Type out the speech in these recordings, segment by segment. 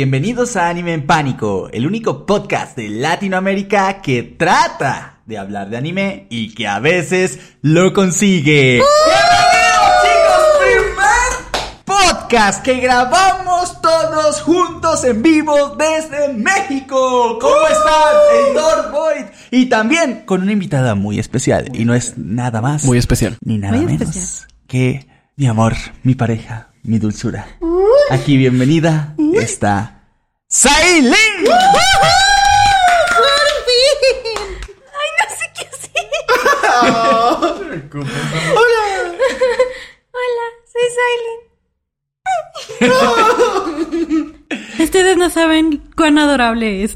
Bienvenidos a Anime en Pánico, el único podcast de Latinoamérica que trata de hablar de anime y que a veces lo consigue. ¡Bienvenidos chicos! Primer podcast que grabamos todos juntos en vivo desde México. ¿Cómo están? Editor Void. Y también con una invitada muy especial y no es nada más Muy especial. ni nada Muy menos especial. que mi amor, mi pareja, mi dulzura. Aquí bienvenida está Sailin. ¡Ay, no sé qué hacer! Hola, soy Silent. Ustedes no saben cuán adorable es.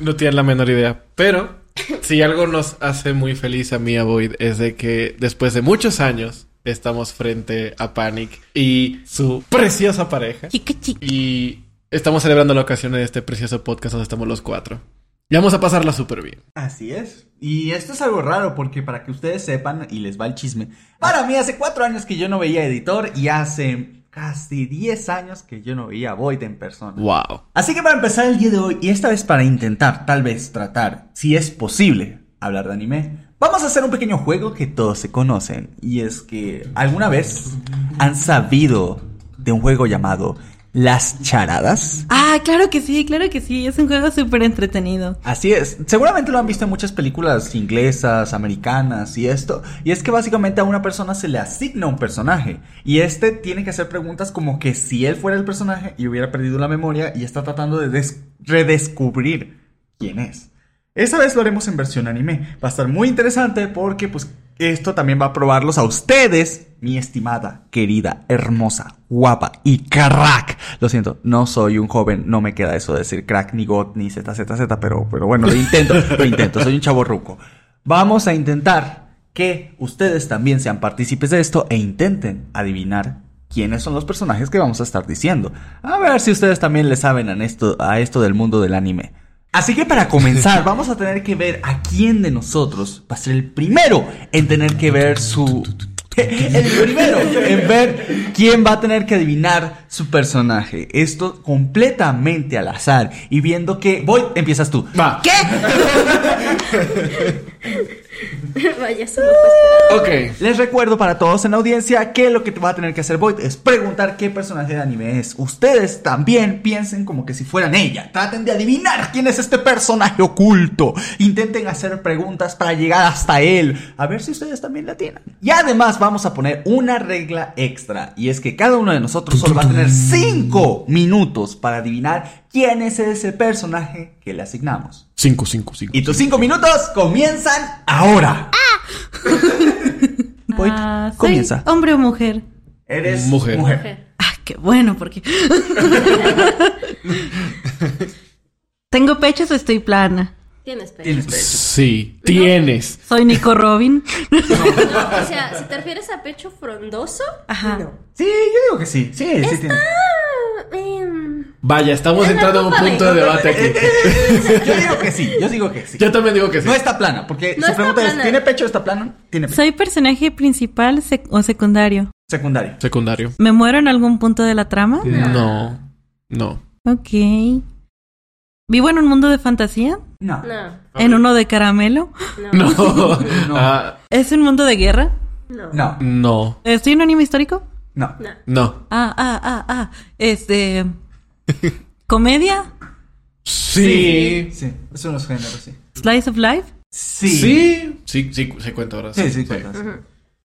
No tienen la menor idea. Pero si algo nos hace muy feliz a mí y a Void es de que después de muchos años estamos frente a Panic y su preciosa pareja. Chica, chica. Y estamos celebrando la ocasión de este precioso podcast donde estamos los cuatro. Y vamos a pasarla súper bien. Así es. Y esto es algo raro porque para que ustedes sepan y les va el chisme. Para mí hace cuatro años que yo no veía editor y hace casi 10 años que yo no veía Void en persona. Wow. Así que para empezar el día de hoy, y esta vez para intentar, tal vez tratar, si es posible, hablar de anime, vamos a hacer un pequeño juego que todos se conocen. Y es que, ¿alguna vez han sabido de un juego llamado Las Charadas? Ah, claro que sí, claro que sí. Es un juego súper entretenido. Así es, seguramente lo han visto en muchas películas inglesas, americanas y esto. Y es que básicamente a una persona se le asigna un personaje. Y este tiene que hacer preguntas como que si él fuera el personaje y hubiera perdido la memoria y está tratando de des- redescubrir quién es. Esta vez lo haremos en versión anime. Va a estar muy interesante porque pues esto también va a probarlos a ustedes, mi estimada, querida, hermosa, guapa y crack. Lo siento, no soy un joven, no me queda eso de decir crack, ni got, ni ZZZ, pero, pero bueno, lo intento, lo intento, soy un chavo ruco. Vamos a intentar que ustedes también sean partícipes de esto e intenten adivinar quiénes son los personajes que vamos a estar diciendo. A ver si ustedes también le saben a esto, a esto del mundo del anime. Así que para comenzar, vamos a tener que ver a quién de nosotros va a ser el primero en tener que ver su... El primero en ver quién va a tener que adivinar su personaje. Esto completamente al azar. Y viendo que... Voy, empiezas tú. Va. ¿Qué? Vaya. Ok. Les recuerdo para todos en la audiencia que lo que va a tener que hacer Void es preguntar qué personaje de anime es. Ustedes también piensen como que si fueran ella. Traten de adivinar quién es este personaje oculto. Intenten hacer preguntas para llegar hasta él. A ver si ustedes también la tienen. Y además vamos a poner una regla extra. Y es que cada uno de nosotros solo va a tener 5 minutos para adivinar quién es ese personaje que le asignamos. Cinco, cinco, cinco. Y tus 5 minutos comienzan ahora. Ah, soy comienza. ¿Hombre o mujer? Eres Mujer. mujer. Ah, qué bueno, porque. ¿Tengo pechos o estoy plana? Tienes pecho. Tienes pecho. Sí. Tienes. ¿Soy Nico Robin? No, o sea, si te refieres a pecho frondoso, Ajá. no. Sí, yo digo que sí. Sí, sí tiene. Em, Vaya, estamos entrando en un de- punto de debate aquí. Yo digo que sí. Yo digo que sí. Yo también digo que sí. No está plana, porque No su pregunta es. ¿tiene pecho o está plano? Tiene pecho. ¿Soy personaje principal sec- o secundario? Secundario. Secundario. ¿Me muero en algún punto de la trama? No. No. Ok. ¿Vivo en un mundo de fantasía? No. no, ¿En uno de caramelo? no, No. No. Ah, ¿Es un mundo de guerra? no, No. no. ¿Estoy en un anime histórico? No. no. No. Ah, ah, ah, ah. Este. ¿Comedia? Sí. Sí. Es unos géneros, sí. ¿Slice of life? Sí. Sí. Sí, sí, se cuenta ahora. Sí, sí, cuentas.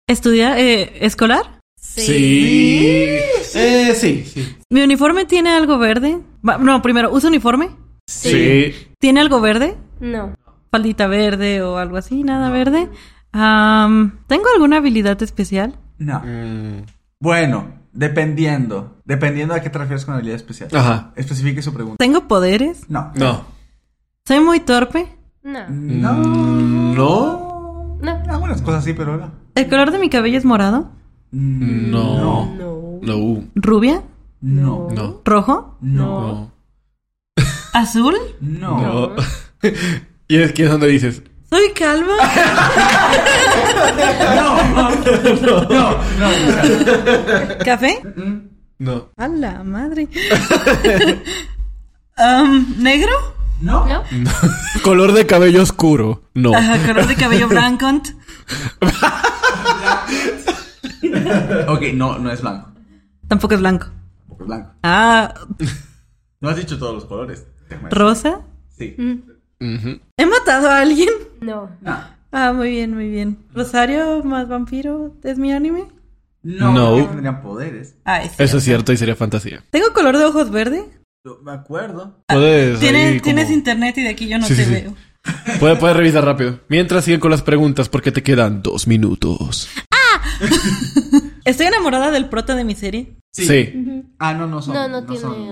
¿Estudiar? Eh, ¿Escolar? Sí. Eh, sí. Sí. ¿Mi uniforme tiene algo verde? No, primero, ¿uso uniforme? Sí. ¿Tiene algo verde? No. ¿Faldita verde o algo así? ¿Nada verde? Am, ¿Tengo alguna habilidad especial? No. Mm, Bueno, dependiendo. Dependiendo a qué te refieres con habilidad especial. Ajá. Especifique su pregunta. ¿Tengo poderes? No. No. ¿Soy muy torpe? No. No. Mm, No. No. Algunas cosas sí, pero no. ¿El color de mi cabello es morado? No. No. No. ¿Rubia? No. No. ¿Rojo? No. No. ¿Azul? No. No. y es que es donde dices. ¿Soy calva? No. No. No. ¿Café? No. A la madre. Um, ¿Negro? ¿No? ¿No? Color de cabello oscuro. No. Ajá, color de cabello blanco. Ok, no, no es blanco. Tampoco es blanco. Tampoco es blanco. Ah, No has dicho todos los colores. rosa. Sí. Ujú. ¿He matado a alguien? No. No. Ah, muy bien, muy bien. ¿Rosario más vampiro es mi anime? No, No. porque tendrían poderes. Ah, es Eso es cierto y sería fantasía. ¿Tengo color de ojos verde? Yo me acuerdo. Puedes. Tienes, como- tienes internet y de aquí yo no Sí, te sí, sí. veo. Puedes, puedes revisar rápido. Mientras siguen con las preguntas porque te quedan dos minutos. Estoy enamorada del prota de mi serie. Sí. Ah, no, no son. No, no tiene son.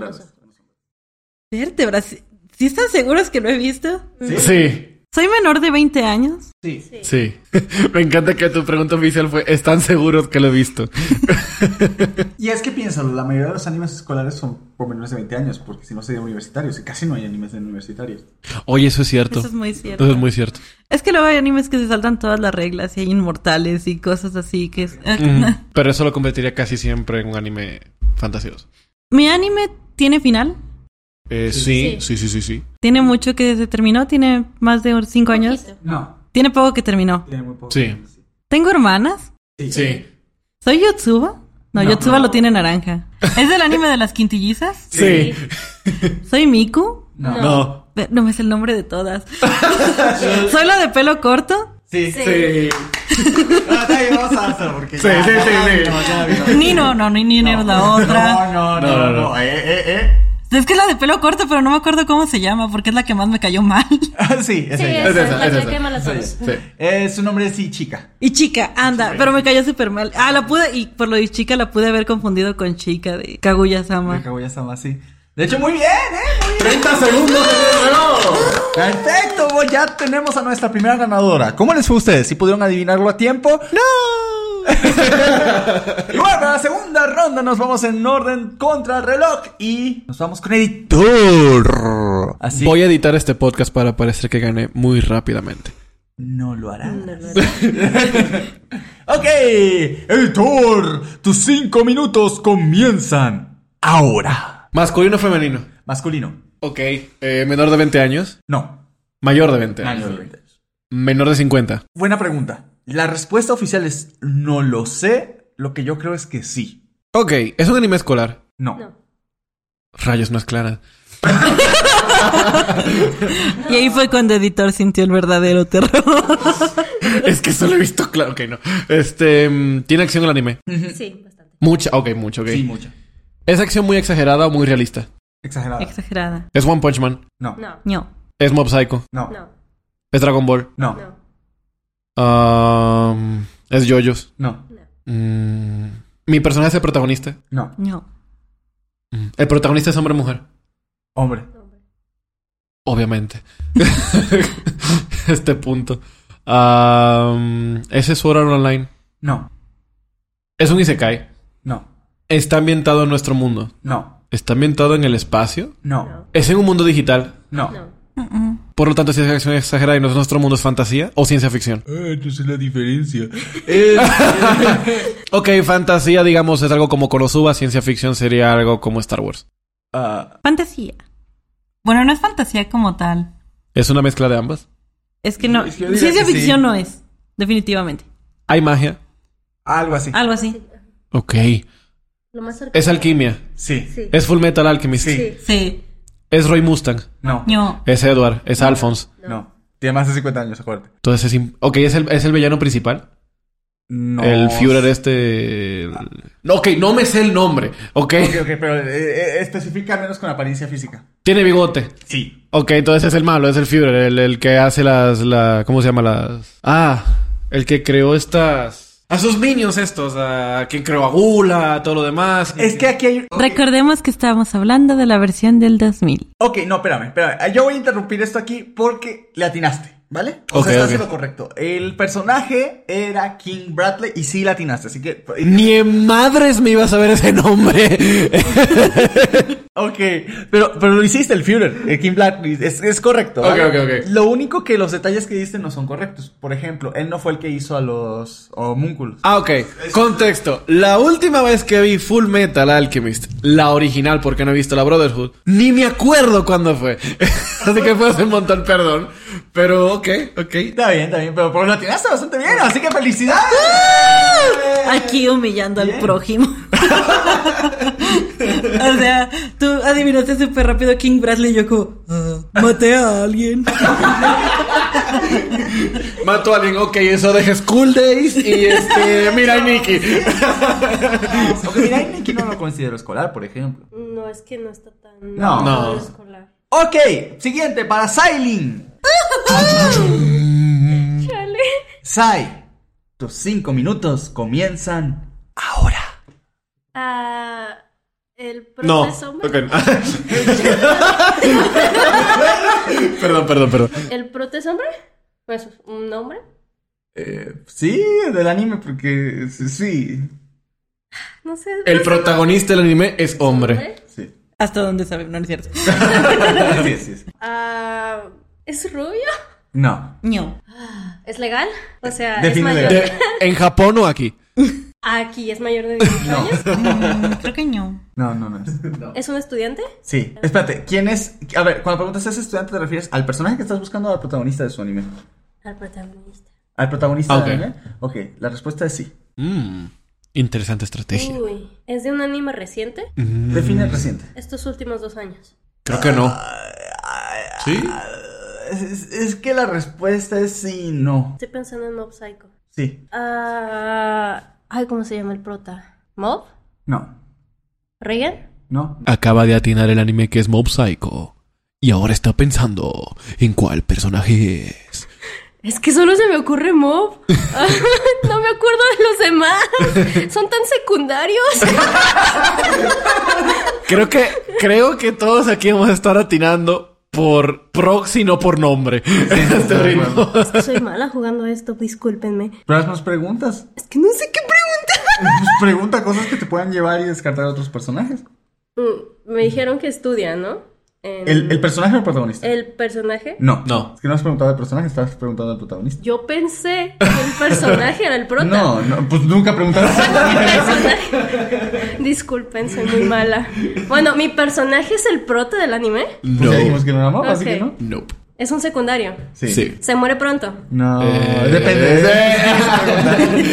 Vértebras. ¿Sí sí están seguros que lo he visto? ¿Sí? Sí. ¿Soy menor de 20 años? Sí. Sí. Me encanta que tu pregunta oficial fue, ¿están seguros que lo he visto? Y es que piénsalo, la mayoría de los animes escolares son por menores de 20 años, porque si no serían universitarios, y casi no hay animes de universitarios. Oye, eso es cierto. Eso es muy cierto. Eso es muy cierto. Es que luego hay animes que se saltan todas las reglas y hay inmortales y cosas así que es... Mm, Pero eso lo convertiría casi siempre en un anime fantasioso. Mi anime tiene final. Eh, sí, sí, sí, sí, sí. Tiene mucho que se terminó. Tiene más de 5 años. No, Tiene poco que terminó. tiene muy poco. Sí. ¿Tengo hermanas? Sí. ¿Soy Yotsuba? No, No. Yotsuba lo tiene naranja. ¿Es del anime de las quintillizas? Sí. ¿Soy Miku? No. No. No me sé el nombre de todas. ¿Soy la de pelo corto? Sí. Sí. Ah, está bien, vamos a hacer porque Sí, ya- sí, ya sí, sí. ya vimos. Nino, no, ni Nino es la otra. No, no, no, No, no, no, no. Eh, eh, eh. Es que es la de pelo corto, pero no me acuerdo cómo se llama, porque es la que más me cayó mal. Ah, sí, es Sí, ella. esa Es esa, la es que esa. quema las. Sí. Eh, su nombre es sí, chica. Y chica, anda, pero me cayó súper mal. Ah, la pude, y por lo de chica la pude haber confundido con chica de Kaguya-sama. Ya estaba así. De hecho, muy bien, ¿eh? Muy bien. 30 segundos de reloj. Perfecto, ya tenemos a nuestra primera ganadora. ¿Cómo les fue a ustedes? ¿Si pudieron adivinarlo a tiempo? ¡No! y bueno, para la segunda ronda nos vamos en orden contra el reloj y nos vamos con editor. Así Voy a editar este podcast para parecer que gané muy rápidamente. no lo hará. ok, editor, tus cinco minutos comienzan ahora. Masculino o femenino. Masculino. Ok. Eh, menor de 20 años. No. Mayor de 20 Año años. de 20 años. Menor de 50. Buena pregunta. La respuesta oficial es no lo sé. Lo que yo creo es que sí. Ok. ¿Es un anime escolar? No. No. Rayos, no es clara. Y ahí fue cuando Editor sintió el verdadero terror. es que solo he visto claro. Ok, no. Este. mm, ¿Tiene acción el anime? Sí, bastante. Mucha. Ok, mucho, ok. Sí, mucho. ¿Es acción muy exagerada o muy realista? Exagerado. Exagerada. ¿Es One Punch Man? No. No. No. ¿Es Mob Psycho? No. No. ¿Es Dragon Ball? No. No. Um, ¿Es Yoyos? No. Mm, ¿Mi personaje es el protagonista? No. No. Mm, ¿El protagonista es hombre o mujer? Hombre. Obviamente. este punto. Um, ¿Ese es Sword Art Online? No. ¿Es un Isekai? No. ¿Está ambientado en nuestro mundo? No. ¿Está ambientado en el espacio? No. No. ¿Es en un mundo digital? No. No. Por lo tanto, si es acción exagerada y es nuestro mundo es fantasía o ciencia ficción. Eh, no sé la diferencia. Ok, fantasía, digamos, es algo como Konosuba, ciencia ficción sería algo como Star Wars. Ah, Fantasía. Bueno, no es fantasía como tal. ¿Es una mezcla de ambas? Es que no. Es que Ciencia que sí. ficción no es. Definitivamente. ¿Hay magia? algo así. Algo así. Ok. Lo más cerca. ¿Es alquimia? Sí. Sí. ¿Es Full Metal Alchemist? Sí. Sí. ¿Es Roy Mustang? No. No. ¿Es Edward? ¿Es Alphonse? No. Tiene más de 50 años, acuérdate. Entonces es... im- Ok, ¿es el, ¿es el villano principal? No. El Führer este... No, ok, no me sé el nombre. Ok. Ok, ok, pero eh, eh, especifica al menos con apariencia física. Tiene bigote. Sí. Ok, entonces es el malo, es el Führer, el, el que hace las... La, ¿Cómo se llama? Las... Ah, el que creó estas... A sus minions estos, a quien creó a Gula, todo lo demás. Es que aquí hay... Recordemos que estábamos hablando de la versión del 2000. Ok, no, espérame, espérame. Yo voy a interrumpir esto aquí porque le atinaste. ¿Vale? O Ok, sea, estás ok. en lo correcto. El personaje era King Bradley y sí latinaste, así que... Ni en madres me iba a saber ese nombre. Ok, pero, pero lo hiciste, el Führer, el King Bradley, es, es correcto. ¿vale? Ok, ok, ok. Lo único que los detalles que diste no son correctos. Por ejemplo, él no fue el que hizo a los homúnculos. Ah, ok. Contexto. La última vez que vi Full Metal Alchemist, la original, porque no he visto la Brotherhood, ni me acuerdo cuándo fue. Así que fue hace un montón, perdón. Pero, ok, ok. Está bien, está bien, pero por lo latinaste bastante bien, así que felicidades. Aquí humillando al prójimo. o sea, tú adivinaste súper rápido King Bradley y yo como, ah, maté a alguien. Mato a alguien, ok, eso deja School Days y este. Mira, Nicky. Aunque mira, Nicky no lo considero escolar, por ejemplo. No, es que no está tan. No. No. escolar. Ok, siguiente, para Sailing. Chale. Sai, tus cinco minutos comienzan ahora. Ah. El No. proceso hombre. ok. perdón, perdón, perdón. El protes hombre. Pues un nombre. Eh, sí, del anime, porque sí. No sé. El no protagonista del anime es hombre. ¿Hombre? sí. Hasta donde sabe, no, no es cierto. sí, sí, sí. Ah. ¿Es rubio? No. No. ¿Es legal? O sea, Define es mayor. legal. De- ¿En Japón o aquí? Aquí es mayor de 18 años. Mm, creo que no. No, no, no es. ¿Es un estudiante? Sí. Espérate, ¿quién es? A ver, cuando preguntas ¿es estudiante te refieres al personaje que estás buscando o al protagonista de su anime? Al protagonista. ¿Al protagonista Ah, ok. del anime? Ok, la respuesta es sí. Mm, interesante estrategia. Uy. ¿Es de un anime reciente? Mm, Define reciente. Estos últimos dos años. Creo que no. ¿Sí? Es, que la respuesta es sí y no. Estoy pensando en Mob Psycho. Sí. Ah. Ay, ¿cómo se llama el prota? ¿Mob? No. ¿Reagan? No. Acaba de atinar el anime que es Mob Psycho. Y ahora está pensando en cuál personaje es. Es que solo se me ocurre Mob. no me acuerdo de los demás. Son tan secundarios. Creo que, creo que todos aquí vamos a estar atinando por proxy, no por nombre. Este ritmo. Es que soy mala jugando esto, discúlpenme. Pero haznos preguntas. Es que no sé qué preguntar. Pues pregunta cosas que te puedan llevar y descartar a otros personajes. Mm, Me dijeron que estudia, ¿no? En- ¿El, el personaje o el protagonista? el personaje. No. No. Es que no has preguntado al personaje, estás preguntando al protagonista. Yo pensé que el personaje era el prota. No, no, pues nunca preguntaste. Mi personaje. Disculpen, soy muy mala. Bueno, mi personaje es el prota del anime. Pues ya dijimos que no era amor, así Ok. que no. Nope. Es un secundario. Sí. Sí. Se muere pronto. No, Eh, depende. eh,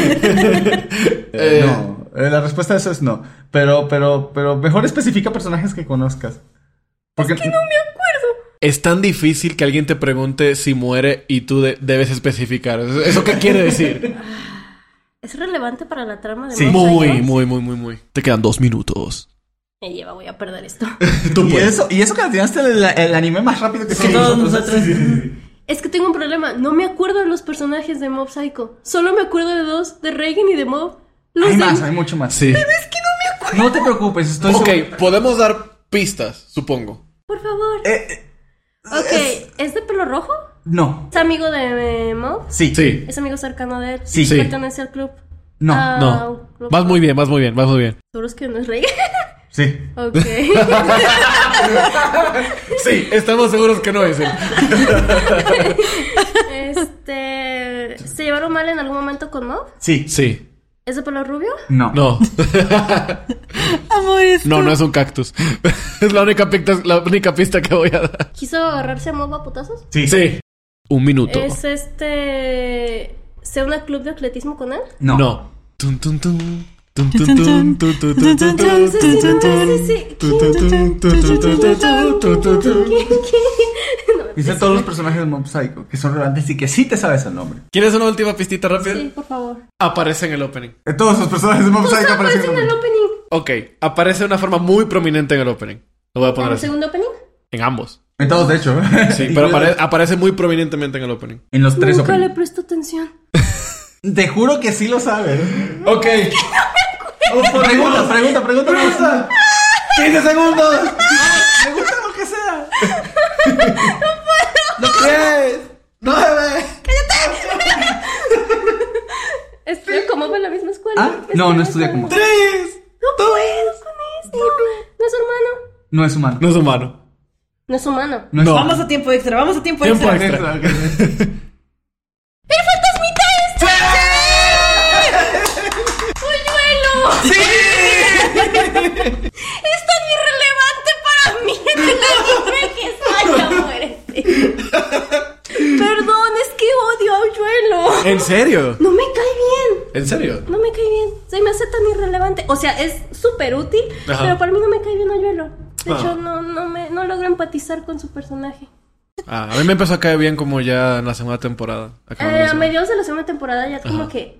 Eh, no, la respuesta a eso es no. Pero, pero, pero mejor especifica personajes que conozcas. Porque No me acuerdo. Es tan difícil que alguien te pregunte si muere y tú de- debes especificar. ¿Eso qué quiere decir? ¿Es relevante para la trama de Sí. Mob Muy, Psycho? muy, muy, muy, muy. Te quedan dos minutos. Me lleva, voy a perder esto. Tú y eso, y eso que tiraste el, el anime más rápido que Que todos nosotros. Es que tengo un problema. No me acuerdo de los personajes de Mob Psycho. Solo me acuerdo de dos, de Reagan y de Mob. Los Hay de- más, hay mucho más. Sí. No te preocupes, estoy Ok, seguro- podemos dar pistas, supongo. Por favor. Eh, eh, ok, ¿es de pelo rojo? no. ¿Es amigo de eh, Mob? Sí. Sí. ¿Es amigo cercano de él? Sí. Sí. ¿Pertenece al club? No. Ah, No. club. Vas muy bien, vas muy bien, vas muy bien. ¿Seguro es que no es Reagan? Sí. ok. Sí, estamos seguros que no es él. este. ¿Se llevaron mal en algún momento con Mob? Sí. Sí. ¿Es de pelo rubio? No. No. Amores. No, no es un cactus. Es la única pista, la única pista que voy a dar. ¿Quiso agarrarse a Mob a putazos? Sí. Sí. Un minuto. ¿Es este. ¿Se una club de atletismo con él? No. No. Tun, tun, tun. Dice todos los personajes de Mob Psycho que son relevantes y que sí te sabes el nombre. ¿Quieres una última pistita rápida? Sí, por favor. Aparece en el opening. En Todos los personajes de Mob Psycho aparecen en el opening. Ok, aparece de una forma muy prominente en el opening. Lo voy a poner ¿En el segundo opening? En ambos. En todos, de hecho. Sí, pero aparece muy prominentemente en el opening. En los tres Nunca le presto atención. Te juro que sí lo sabes. Ok. No me oh, pregunta, pregunta, pregunta, pregunta. 15 segundos. Pregunta lo que sea. No puedo. Lo que es. ¡Nueve! ¡Cállate! Estudio como va en la misma escuela. Ah, no, no estudia como. ¡Tres! No puedo con esto. No es humano. No es humano. No es humano. No es humano. No. Vamos a tiempo extra, vamos a tiempo, extra. ¡Sí! Es tan irrelevante para mí en el anime que salga muerte. Perdón, es que odio a Polluelo. ¿En serio? No me cae bien. ¿En serio? No me cae bien. Se me hace tan irrelevante. O sea, es súper útil, Ajá. pero para mí no me cae bien Ayuelo. De Ah. hecho, no, no, me, no logro empatizar con su personaje. Ah, a mí me empezó a caer bien como ya en la segunda temporada. Eh, la a mediados de la segunda temporada ya como Ajá. que...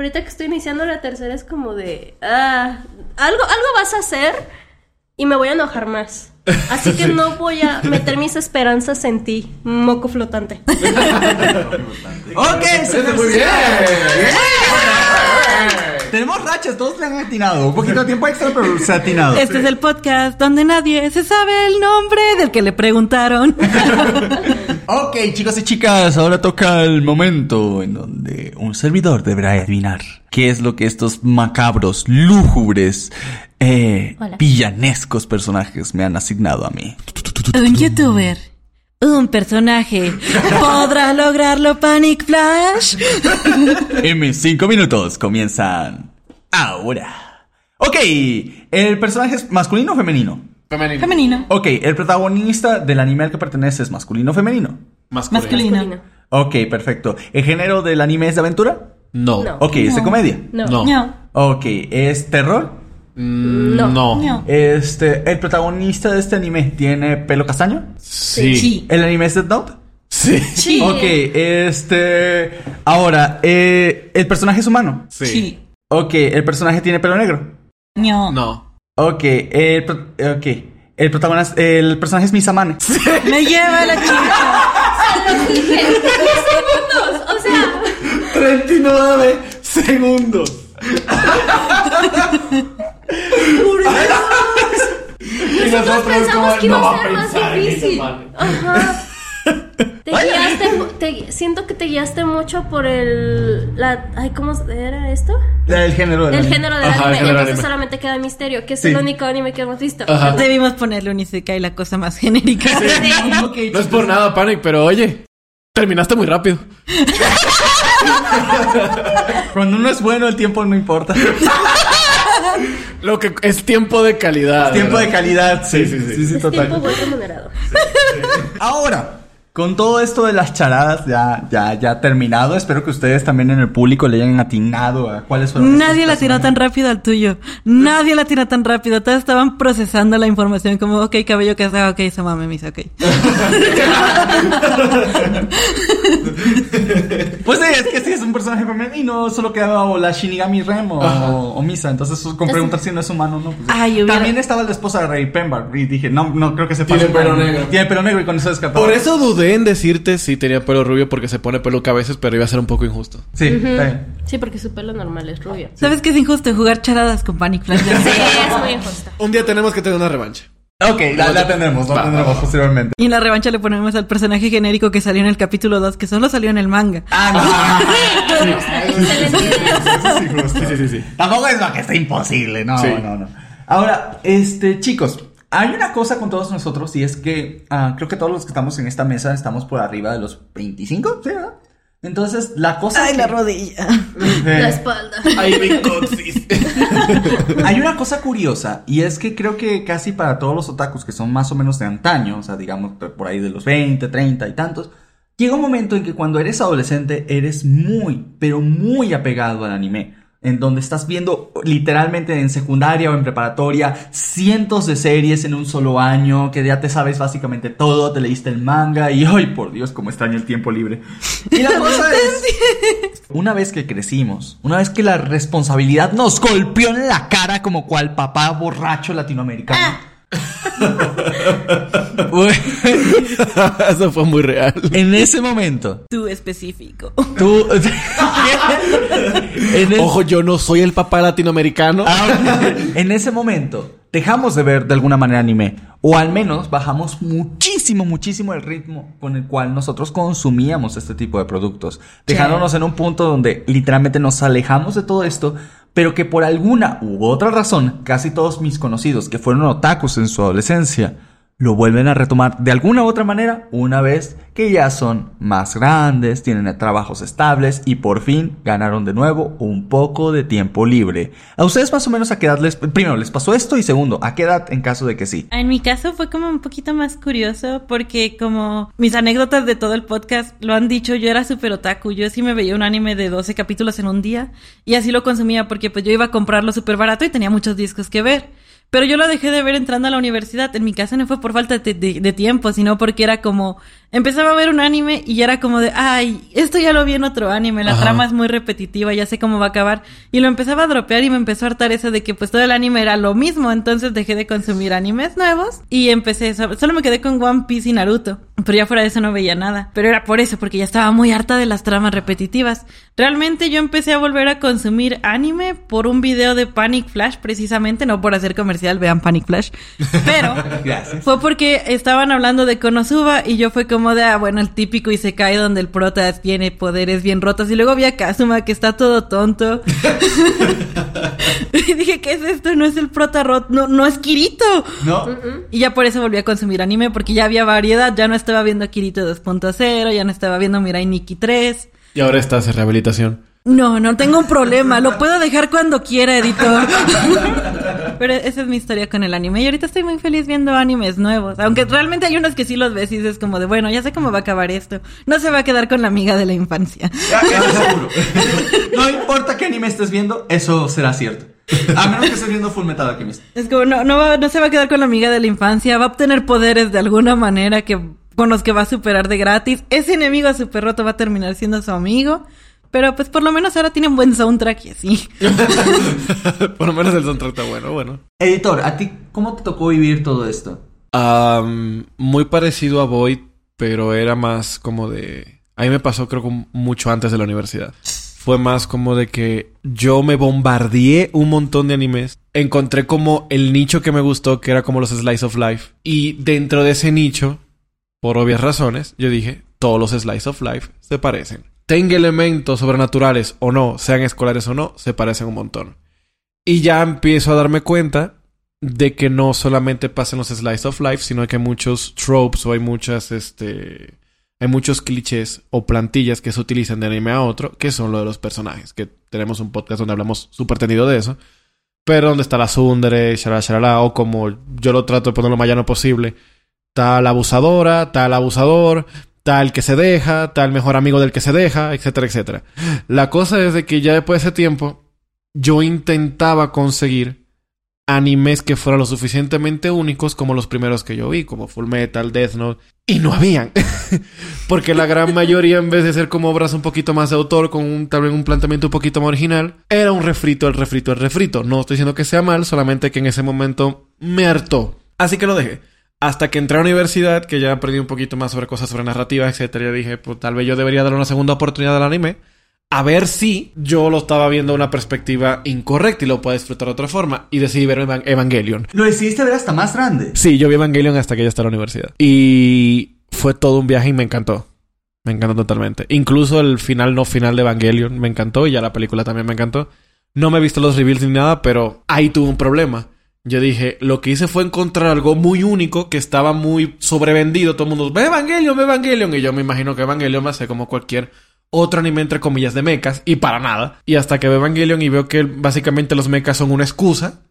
Pero ahorita que estoy iniciando la tercera es como de... Ah, algo, algo vas a hacer y me voy a enojar más. Así que Sí. no voy a meter mis esperanzas en ti, moco flotante. Ok, señor. muy bien. Tenemos rachas, todos le han atinado. Un poquito de tiempo extra, pero se ha atinado. Este es el podcast donde nadie se sabe el nombre del que le preguntaron. Ok, chicos y chicas, ahora toca el momento en donde un servidor deberá adivinar qué es lo que estos macabros, lúgubres, eh, villanescos personajes me han asignado a mí. Un youtuber. Un personaje. ¿Podrá lograrlo Panic Flash? En mis cinco minutos comienzan ahora. Ok, ¿el personaje es masculino o femenino? Femenino. Femenino. Ok, ¿el protagonista del anime al que pertenece es masculino o femenino? Masculino. Masculino. Masculino. Ok, perfecto. ¿El género del anime es de aventura? No. No. Ok, ¿es de comedia? No. No. No. Ok, ¿es terror? Mm, No. No. Este, ¿el protagonista de este anime tiene pelo castaño? Sí. Sí. ¿El anime es Death Note? Sí. Sí. Ok, este... Ahora, eh, ¿el personaje es humano? Sí. Sí. Ok, ¿el personaje tiene pelo negro? No. No. Ok, el, pro- ok. El protagonista, el personaje es Misamane. Me lleva la chica. Dije, 10 segundos. O sea, 39 segundos. Y nosotros pensamos que iba a ser más difícil. Ajá. Te guiaste, te- siento que te guiaste mucho por el, la, ay, ¿cómo era esto? El género del El anime. género del Ajá, el anime, género entonces anime. solamente queda misterio, que es Sí. el único anime que hemos visto. Ajá. Debimos ponerle un Isekai la cosa más genérica. No es por nada, Panic, pero oye, terminaste muy rápido. Cuando uno es bueno, el tiempo no importa. Lo que es tiempo de calidad. tiempo de calidad, sí, Sí, sí, sí, sí, sí, Es total. tiempo buen remunerado. Ahora, con todo esto de las charadas ya, ya, ya terminado, espero que ustedes también en el público le hayan atinado a cuáles fueron. Nadie la tiró tan rápido al tuyo. Nadie la tiró tan rápido. Todos estaban procesando la información como, ok, cabello que está, ok, se mame, misa, ok. Pues sí, es que sí es un personaje femenino, solo quedaba o la Shinigami Rem o, o Misa. Entonces, con preguntar si no es humano, no. Pues, ya. Ay, hubiera- También estaba la esposa de Rey Pembar y dije, no, no creo que se Tiene pelo negro. Tiene pelo negro y con eso escapaba. Por eso dudé en decirte si tenía pelo rubio porque se pone peluca a veces, pero iba a ser un poco injusto. Sí, está bien. Sí, porque su pelo normal es rubio. ¿Sabes qué es injusto? Jugar charadas con Panic Flash. Sí, es muy injusto. Un día tenemos que tener una revancha. Ok, la, la tendremos, la tendremos posteriormente. Y en la revancha le ponemos al personaje genérico que salió en el capítulo 2, que solo salió en el manga. Ah, no. sí, Sí, sí, sí. Tampoco es lo que está imposible, no, Sí. no, no. Ahora, este, chicos, hay una cosa con todos nosotros y es que ah, creo que todos los que estamos en esta mesa estamos por arriba de los 25, ¿sí, verdad? Entonces, la cosa Ay, que- la rodilla. La Eh, espalda. Ay, mi coxis. Hay una cosa curiosa y es que creo que casi para todos los otakus que son más o menos de antaño, o sea, digamos por ahí de los 20, 30 y tantos, llega un momento en que cuando eres adolescente eres muy, pero muy apegado al anime. En donde estás viendo literalmente en secundaria o en preparatoria cientos de series en un solo año, que ya te sabes básicamente todo, te leíste el manga y ¡ay, por Dios, cómo extraño el tiempo libre! Y la cosa es, una vez que crecimos, una vez que la responsabilidad nos golpeó en la cara como cual papá borracho latinoamericano. Bueno, Eso fue muy real. en ese momento, Tú específico. tú... en, el- Ojo, yo no soy el papá latinoamericano. Ah, en ese momento, dejamos de ver de alguna manera anime. O al menos bajamos muchísimo, muchísimo el ritmo con el cual nosotros consumíamos este tipo de productos. Dejándonos en un punto donde literalmente nos alejamos de todo esto pero que por alguna u otra razón, casi todos mis conocidos que fueron otakus en su adolescencia, lo vuelven a retomar de alguna u otra manera una vez que ya son más grandes, tienen trabajos estables y por fin ganaron de nuevo un poco de tiempo libre. ¿A ustedes más o menos a qué edad les... Primero, ¿les pasó esto? Y segundo, ¿a qué edad en caso de que sí? En mi caso fue como un poquito más curioso porque como mis anécdotas de todo el podcast lo han dicho, yo era súper otaku, yo sí me veía un anime de 12 capítulos en un día y así lo consumía porque pues yo iba a comprarlo súper barato y tenía muchos discos que ver. Pero yo lo dejé de ver entrando a la universidad. En mi caso no fue por falta de, de- de tiempo, sino porque era como... Empezaba a ver un anime y ya era como de... Ay, esto ya lo vi en otro anime. La Ajá. trama es muy repetitiva, ya sé cómo va a acabar. Y lo empezaba a dropear y me empezó a hartar eso de que pues todo el anime era lo mismo. Entonces dejé de consumir animes nuevos y empecé... so- Solo me quedé con One Piece y Naruto. Pero ya fuera de eso no veía nada. Pero era por eso, porque ya estaba muy harta de las tramas repetitivas. Realmente yo empecé a volver a consumir anime por un video de Panic Flash, precisamente, no por hacer comercial, vean Panic Flash. Pero fue porque estaban hablando de Konosuba y yo fue como de, ah, bueno, el típico Isekai donde el prota tiene poderes bien rotos. Y luego vi a Kazuma que está todo tonto. y dije, ¿qué es esto? No es el prota roto, no, no es Kirito. ¿No? Y ya por eso volví a consumir anime, porque ya había variedad. Ya no estaba viendo Kirito 2.0, ya no estaba viendo Mirai Nikki 3. Y ahora estás en rehabilitación. No, no tengo un problema. Lo puedo dejar cuando quiera, editor. Pero esa es mi historia con el anime. Y ahorita estoy muy feliz viendo animes nuevos. Aunque realmente hay unos que sí los ves y dices como de, bueno, ya sé cómo va a acabar esto. No se va a quedar con la amiga de la infancia. Seguro. no importa qué anime estés viendo, eso será cierto. A menos que estés viendo Full Metal Alchemist. Es como, no, no, va- no se va a quedar con la amiga de la infancia. Va a obtener poderes de alguna manera que con los que va a superar de gratis. Ese enemigo super roto va a terminar siendo su amigo. Pero pues por lo menos ahora tiene un buen soundtrack y así. Por lo menos el soundtrack está bueno, bueno. Editor, ¿a ti cómo te tocó vivir todo esto? Muy parecido a Void, pero era más como de... A mí me pasó creo que mucho antes de la universidad. Fue más como de que yo me bombardeé un montón de animes. Encontré como el nicho que me gustó, que era como los Slice of Life. Y dentro de ese nicho, por obvias razones, yo dije, todos los Slice of Life se parecen. Tenga elementos sobrenaturales o no, sean escolares o no, se parecen un montón. Y ya empiezo a darme cuenta de que no solamente pasan los slice of life, sino que hay muchos tropes o hay muchas, este, hay muchos clichés o plantillas que se utilizan de anime a otro, que son lo de los personajes, que tenemos un podcast donde hablamos súper tendido de eso, pero donde está la Sundere, shalala, shalala, o como yo lo trato de poner lo más llano posible, está la abusadora, está el abusador, el que se deja, el mejor amigo del que se deja, etcétera, etcétera. La cosa es de que ya después de ese tiempo, yo intentaba conseguir animes que fueran lo suficientemente únicos como los primeros que yo vi, como Full Metal, Death Note, y no habían. Porque la gran mayoría, en vez de ser como obras un poquito más de autor, con un, tal vez un planteamiento un poquito más original, era un refrito, el refrito, el refrito. No estoy diciendo que sea mal, solamente que en ese momento me hartó. Así que lo dejé. Hasta que entré a la universidad, que ya aprendí un poquito más sobre cosas sobre narrativa, etcétera, yo dije, pues tal vez yo debería dar una segunda oportunidad al anime a ver si yo lo estaba viendo de una perspectiva incorrecta y lo puedo disfrutar de otra forma. Y decidí ver Evan- Evangelion. Lo decidiste ver hasta más grande. Sí, yo vi Evangelion hasta que ya está en la universidad. Y fue todo un viaje y me encantó. Me encantó totalmente. Incluso el final no final de Evangelion me encantó y ya la película también me encantó. No me he visto los reveals ni nada, pero ahí tuve un problema. Yo dije, lo que hice fue encontrar algo muy único que estaba muy sobrevendido. Todo el mundo, ve Evangelion, ve Evangelion. Y yo me imagino que Evangelion va a ser como cualquier otro anime entre comillas de mechas y para nada. Y hasta que veo Evangelion y veo que básicamente los mechas son una excusa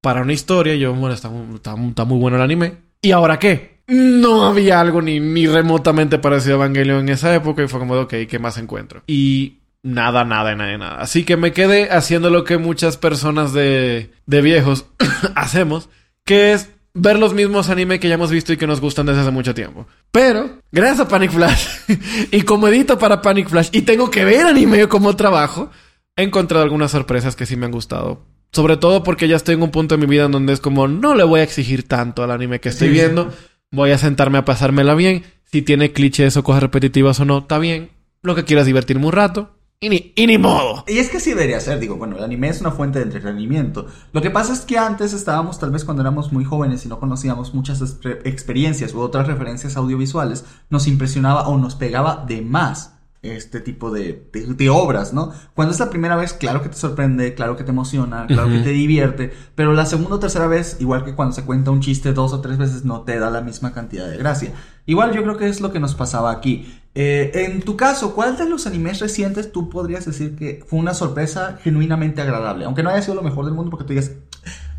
para una historia, yo, bueno, está, mu- está mu- está muy bueno el anime. ¿Y ahora qué? No había algo ni, ni remotamente parecido a Evangelion en esa época y fue como, ok, ¿qué más encuentro? Y nada, nada, nada, nada. Así que me quedé haciendo lo que muchas personas de, de viejos hacemos, que es ver los mismos anime que ya hemos visto y que nos gustan desde hace mucho tiempo. Pero, gracias a Panic Flash, y como edito para Panic Flash, y tengo que ver anime como trabajo, he encontrado algunas sorpresas que sí me han gustado. Sobre todo porque ya estoy en un punto de mi vida en donde es como, no le voy a exigir tanto al anime que estoy Sí, viendo, voy a sentarme a pasármela bien. Si tiene clichés o cosas repetitivas o no, está bien. Lo que quiero es divertirme un rato. Y ni, y ni modo. Y es que sí debería ser, digo, bueno, el anime es una fuente de entretenimiento. Lo que pasa es que antes estábamos, tal vez cuando éramos muy jóvenes y no conocíamos muchas exper- experiencias u otras referencias audiovisuales, nos impresionaba o nos pegaba de más este tipo de, de, de obras, ¿no? Cuando es la primera vez, claro que te sorprende, claro que te emociona, claro que te divierte, pero la segunda o tercera vez, igual que cuando se cuenta un chiste dos o tres veces, no te da la misma cantidad de gracia. Igual yo creo que es lo que nos pasaba aquí. Eh, en tu caso, ¿cuál de los animes recientes tú podrías decir que fue una sorpresa genuinamente agradable? Aunque no haya sido lo mejor del mundo porque tú digas,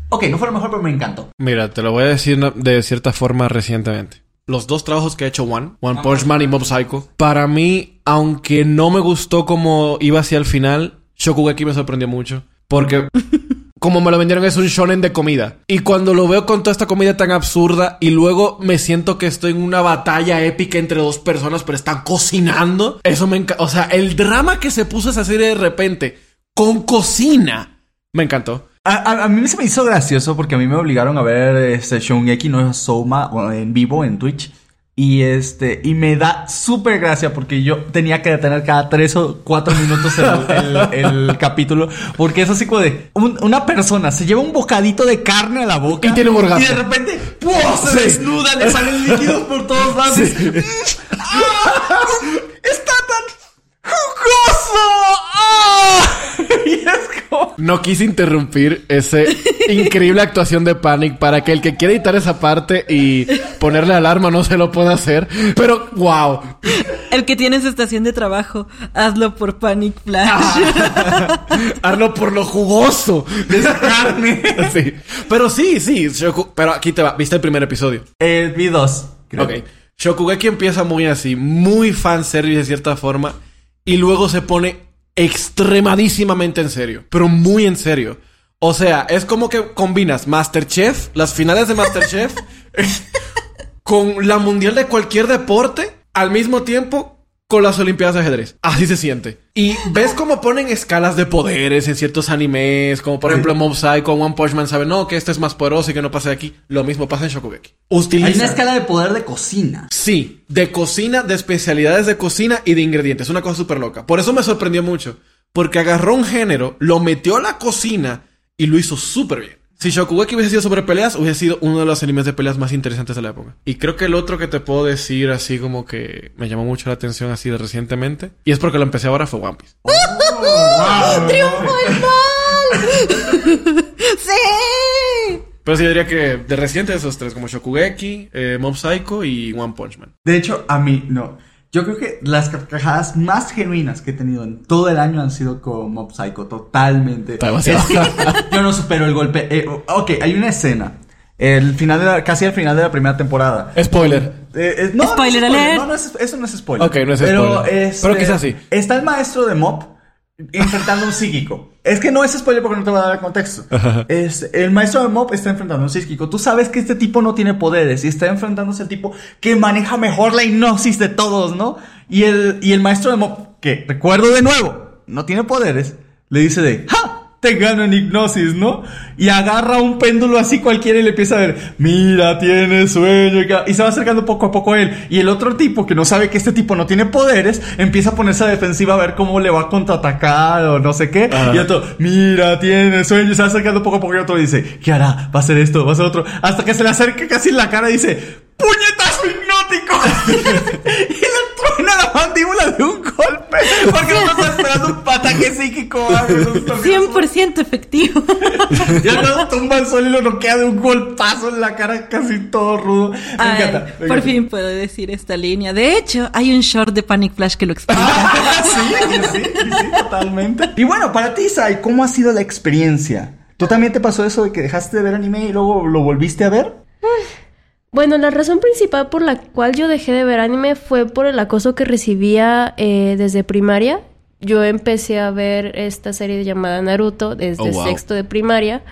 ok, no fue lo mejor, pero me encantó. Mira, te lo voy a decir de cierta forma recientemente. Los dos trabajos que ha hecho One, One Punch Man y Mob Psycho, para mí, aunque no me gustó como iba hacia el final, Shokugeki me sorprendió mucho. Porque, como me lo vendieron, es un shonen de comida. Y cuando lo veo con toda esta comida tan absurda y luego me siento que estoy en una batalla épica entre dos personas, pero están cocinando, eso me encanta. O sea, el drama que se puso esa serie de repente con cocina, me encantó. A, mí se me hizo gracioso porque a mí me obligaron a ver este Shungeki no bueno, en vivo en Twitch. Y este, y me da súper gracia porque yo tenía que detener cada tres o cuatro minutos el, el- el capítulo. Porque es así como de un- una persona se lleva un bocadito de carne a la boca Y tiene un orgasmo. Y de repente ¡pum! se Sí. desnuda, le salen líquidos por todos lados. ¡Ah! ¡Está tan jugoso! ¡Ah! Y es como. No quise interrumpir esa increíble actuación de Panic para que el que quiera editar esa parte y ponerle alarma no se lo pueda hacer. Pero, wow. El que tiene su estación de trabajo, hazlo por Panic Flash. Hazlo por lo jugoso de esa carne. Sí. Pero sí, sí. Shoku- Pero aquí te va. ¿Viste el primer episodio? Eh, vi dos. creo. Ok. Shokugeki empieza muy así, muy fanservice de cierta forma, y luego se pone extremadísimamente en serio, pero muy en serio. O sea, es como que combinas Masterchef, las finales de Masterchef, con la mundial de cualquier deporte, al mismo tiempo con las Olimpiadas de ajedrez. Así se siente. Y ves cómo ponen escalas de poderes en ciertos animes, como por ejemplo Mob Psycho, One Punch Man sabe, no, que este es más poderoso y que no pase de aquí. Lo mismo pasa en Shokugeki. Hay una escala de poder de cocina. Sí, de cocina, de especialidades de cocina y de ingredientes. Una cosa súper loca. Por eso me sorprendió mucho. Porque agarró un género, lo metió a la cocina y lo hizo súper bien. Si Shokugeki hubiese sido sobre peleas, hubiese sido uno de los animes de peleas más interesantes de la época. Y creo que el otro que te puedo decir así como que me llamó mucho la atención así de recientemente, y es porque lo empecé ahora, fue One Piece. ¡Triunfo el mal! ¡Sí! Pero sí, yo diría que de reciente esos tres, como Shokugeki, eh, Mob Psycho y One Punch Man. De hecho, a mí, no. Yo creo que las carcajadas más genuinas que he tenido en todo el año han sido con Mob Psycho, totalmente. Está demasiado. Yo no supero el golpe. Eh, ok, hay una escena. El final de la, casi al final de la primera temporada. Spoiler. Eh, eh, no, Spoiler no es alert. No, no es- eso no es spoiler. Ok, no es Pero, spoiler. este, Pero quizás sí. Está el maestro de Mob enfrentando a un psíquico. Es que no es spoiler porque no te va a dar el contexto. Es, el maestro de Mob está enfrentando a un psíquico. Tú sabes que este tipo no tiene poderes y está enfrentándose al tipo que maneja mejor la hipnosis de todos, ¿no? Y el, y el maestro de Mob, que recuerdo de nuevo, no tiene poderes, le dice de, ¡Ja! Te gano en hipnosis, ¿no? Y agarra un péndulo así cualquiera y le empieza a ver, mira, tiene sueño. y se va acercando poco a poco a él. Y el otro tipo, que no sabe que este tipo no tiene poderes, empieza a ponerse a defensiva a ver cómo le va a contraatacar o no sé qué. Ajá. Y otro, mira, tiene sueño. Y se va acercando poco a poco y otro dice, ¿qué hará? Va a hacer esto, va a hacer otro. Hasta que se le acerca casi en la cara y dice, ¡puñetazo hipnótico! y le truena la mandíbula de un golpe. Porque no está esperando un pataque psíquico. no está 100% efectivo. y luego tumba al suelo y lo noquea de un golpazo en la cara casi todo rudo. Me Ay, encanta. me por encanta. fin puedo decir esta línea. De hecho, hay un short de Panic Flash que lo explica. sí, sí, sí, totalmente. Y bueno, para ti, Sai, ¿cómo ha sido la experiencia? ¿Tú también te pasó eso de que dejaste de ver anime y luego lo volviste a ver? Bueno, la razón principal por la cual yo dejé de ver anime fue por el acoso que recibía eh, desde primaria. Yo empecé a ver esta serie llamada Naruto desde Oh, wow. sexto de primaria.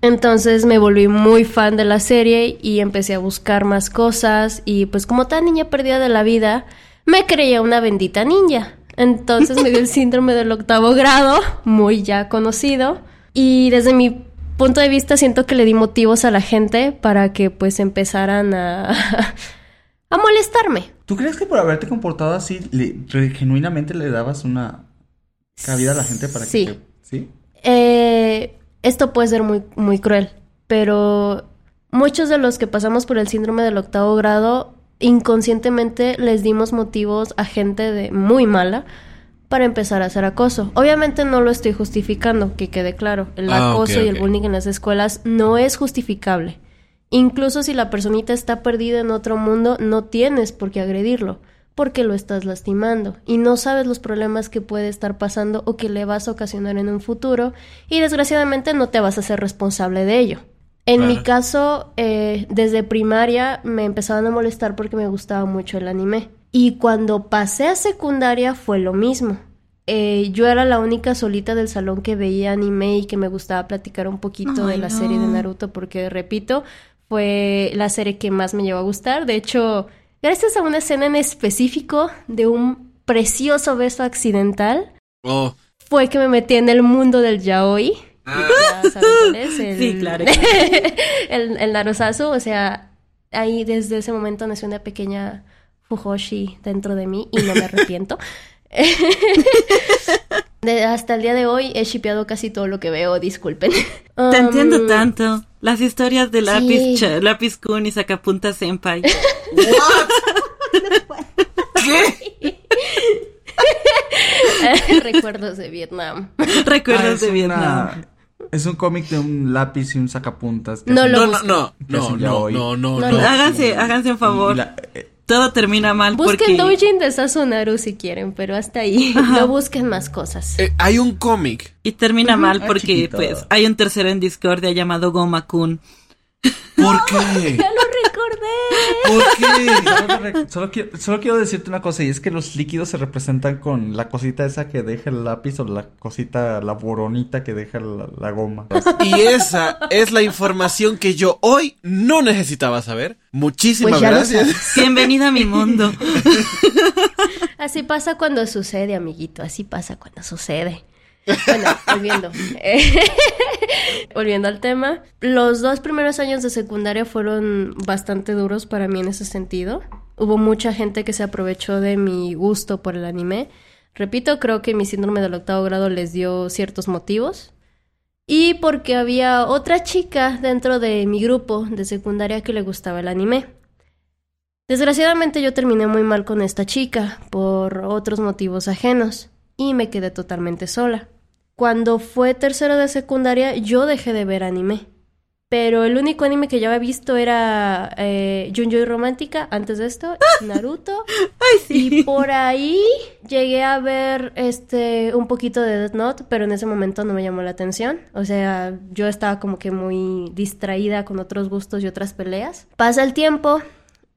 Entonces me volví muy fan de la serie y empecé a buscar más cosas y pues como tan niña perdida de la vida, me creía una bendita ninja. Entonces me dio el síndrome del octavo grado, muy ya conocido. Y desde mi punto de vista siento que le di motivos a la gente para que pues empezaran a, a molestarme. ¿Tú crees que por haberte comportado así, le- genuinamente le dabas una cabida a la gente para Sí. que... te- ¿Sí? Eh, esto puede ser muy, muy cruel, pero muchos de los que pasamos por el síndrome del octavo grado inconscientemente les dimos motivos a gente de muy mala para empezar a hacer acoso. Obviamente no lo estoy justificando, que quede claro. El Ah, acoso y el bullying en las escuelas no es justificable. Incluso si la personita está perdida en otro mundo, no tienes por qué agredirlo, porque lo estás lastimando y no sabes los problemas que puede estar pasando o que le vas a ocasionar en un futuro y desgraciadamente no te vas a ser responsable de ello. En mi caso, eh, desde primaria me empezaban a molestar porque me gustaba mucho el anime. Y cuando pasé a secundaria fue lo mismo. Eh, yo era la única solita del salón que veía anime y que me gustaba platicar un poquito de la no. serie de Naruto porque, repito, fue la serie que más me llevó a gustar. De hecho, gracias a una escena en específico de un precioso beso accidental, Oh. fue que me metí en el mundo del yaoi. Ya saben cuál es, el, Sí, claro. el, el Narusazu, o sea, ahí desde ese momento nació una pequeña Fujoshi dentro de mí y no me arrepiento. De- hasta el día de hoy he shipeado casi todo lo que veo, disculpen. Te Um, entiendo tanto. Las historias de lápiz, sí. Cha- lápiz Kun y Sacapunta Senpai. Recuerdos de Vietnam. Recuerdos Ah, de una- Vietnam. Es un cómic de un lápiz y un sacapuntas. No No, no, no, no, no, no, no, No, no. no. Háganse, háganse un favor. la- eh, Todo termina mal Busquen porque... Doujin de Sasunaru si quieren, pero hasta ahí. No busquen más cosas. Eh, hay un cómic. Y termina mal Ay, porque, pues, hay un tercero en Discordia llamado Goma Kun. ¿Por qué? ¿Por qué? Solo, quiero, solo quiero decirte una cosa y es que los líquidos se representan con la cosita esa que deja el lápiz o la cosita, la boronita que deja la, la goma. Y esa es la información que yo hoy no necesitaba saber. Muchísimas Pues gracias. sabes. Bienvenida a mi mundo. Así pasa cuando sucede, amiguito. Así pasa cuando sucede. Bueno, volviendo. Volviendo al tema. Los dos primeros años de secundaria fueron bastante duros para mí en ese sentido. Hubo mucha gente que se aprovechó de mi gusto por el anime. Repito, creo que mi síndrome del octavo grado les dio ciertos motivos. Y porque había otra chica dentro de mi grupo de secundaria que le gustaba el anime. Desgraciadamente yo terminé muy mal con esta chica por otros motivos ajenos y me quedé totalmente sola. Cuando fue tercero de secundaria yo dejé de ver anime. Pero el único anime que yo había visto era eh, Junjo Romántica, antes de esto, Naruto. Ay, sí. Y por ahí llegué a ver este un poquito de Death Note, pero en ese momento no me llamó la atención. O sea, yo estaba como que muy distraída con otros gustos y otras peleas. Pasa el tiempo,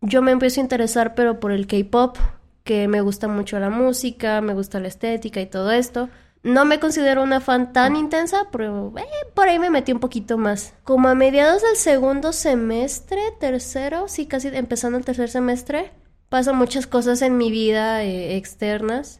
yo me empiezo a interesar, pero por el K-pop, que me gusta mucho la música, me gusta la estética y todo esto. No me considero una fan tan intensa, pero eh, por ahí me metí un poquito más. Como a mediados del segundo semestre, tercero, sí, casi empezando el tercer semestre, pasan muchas cosas en mi vida eh, externas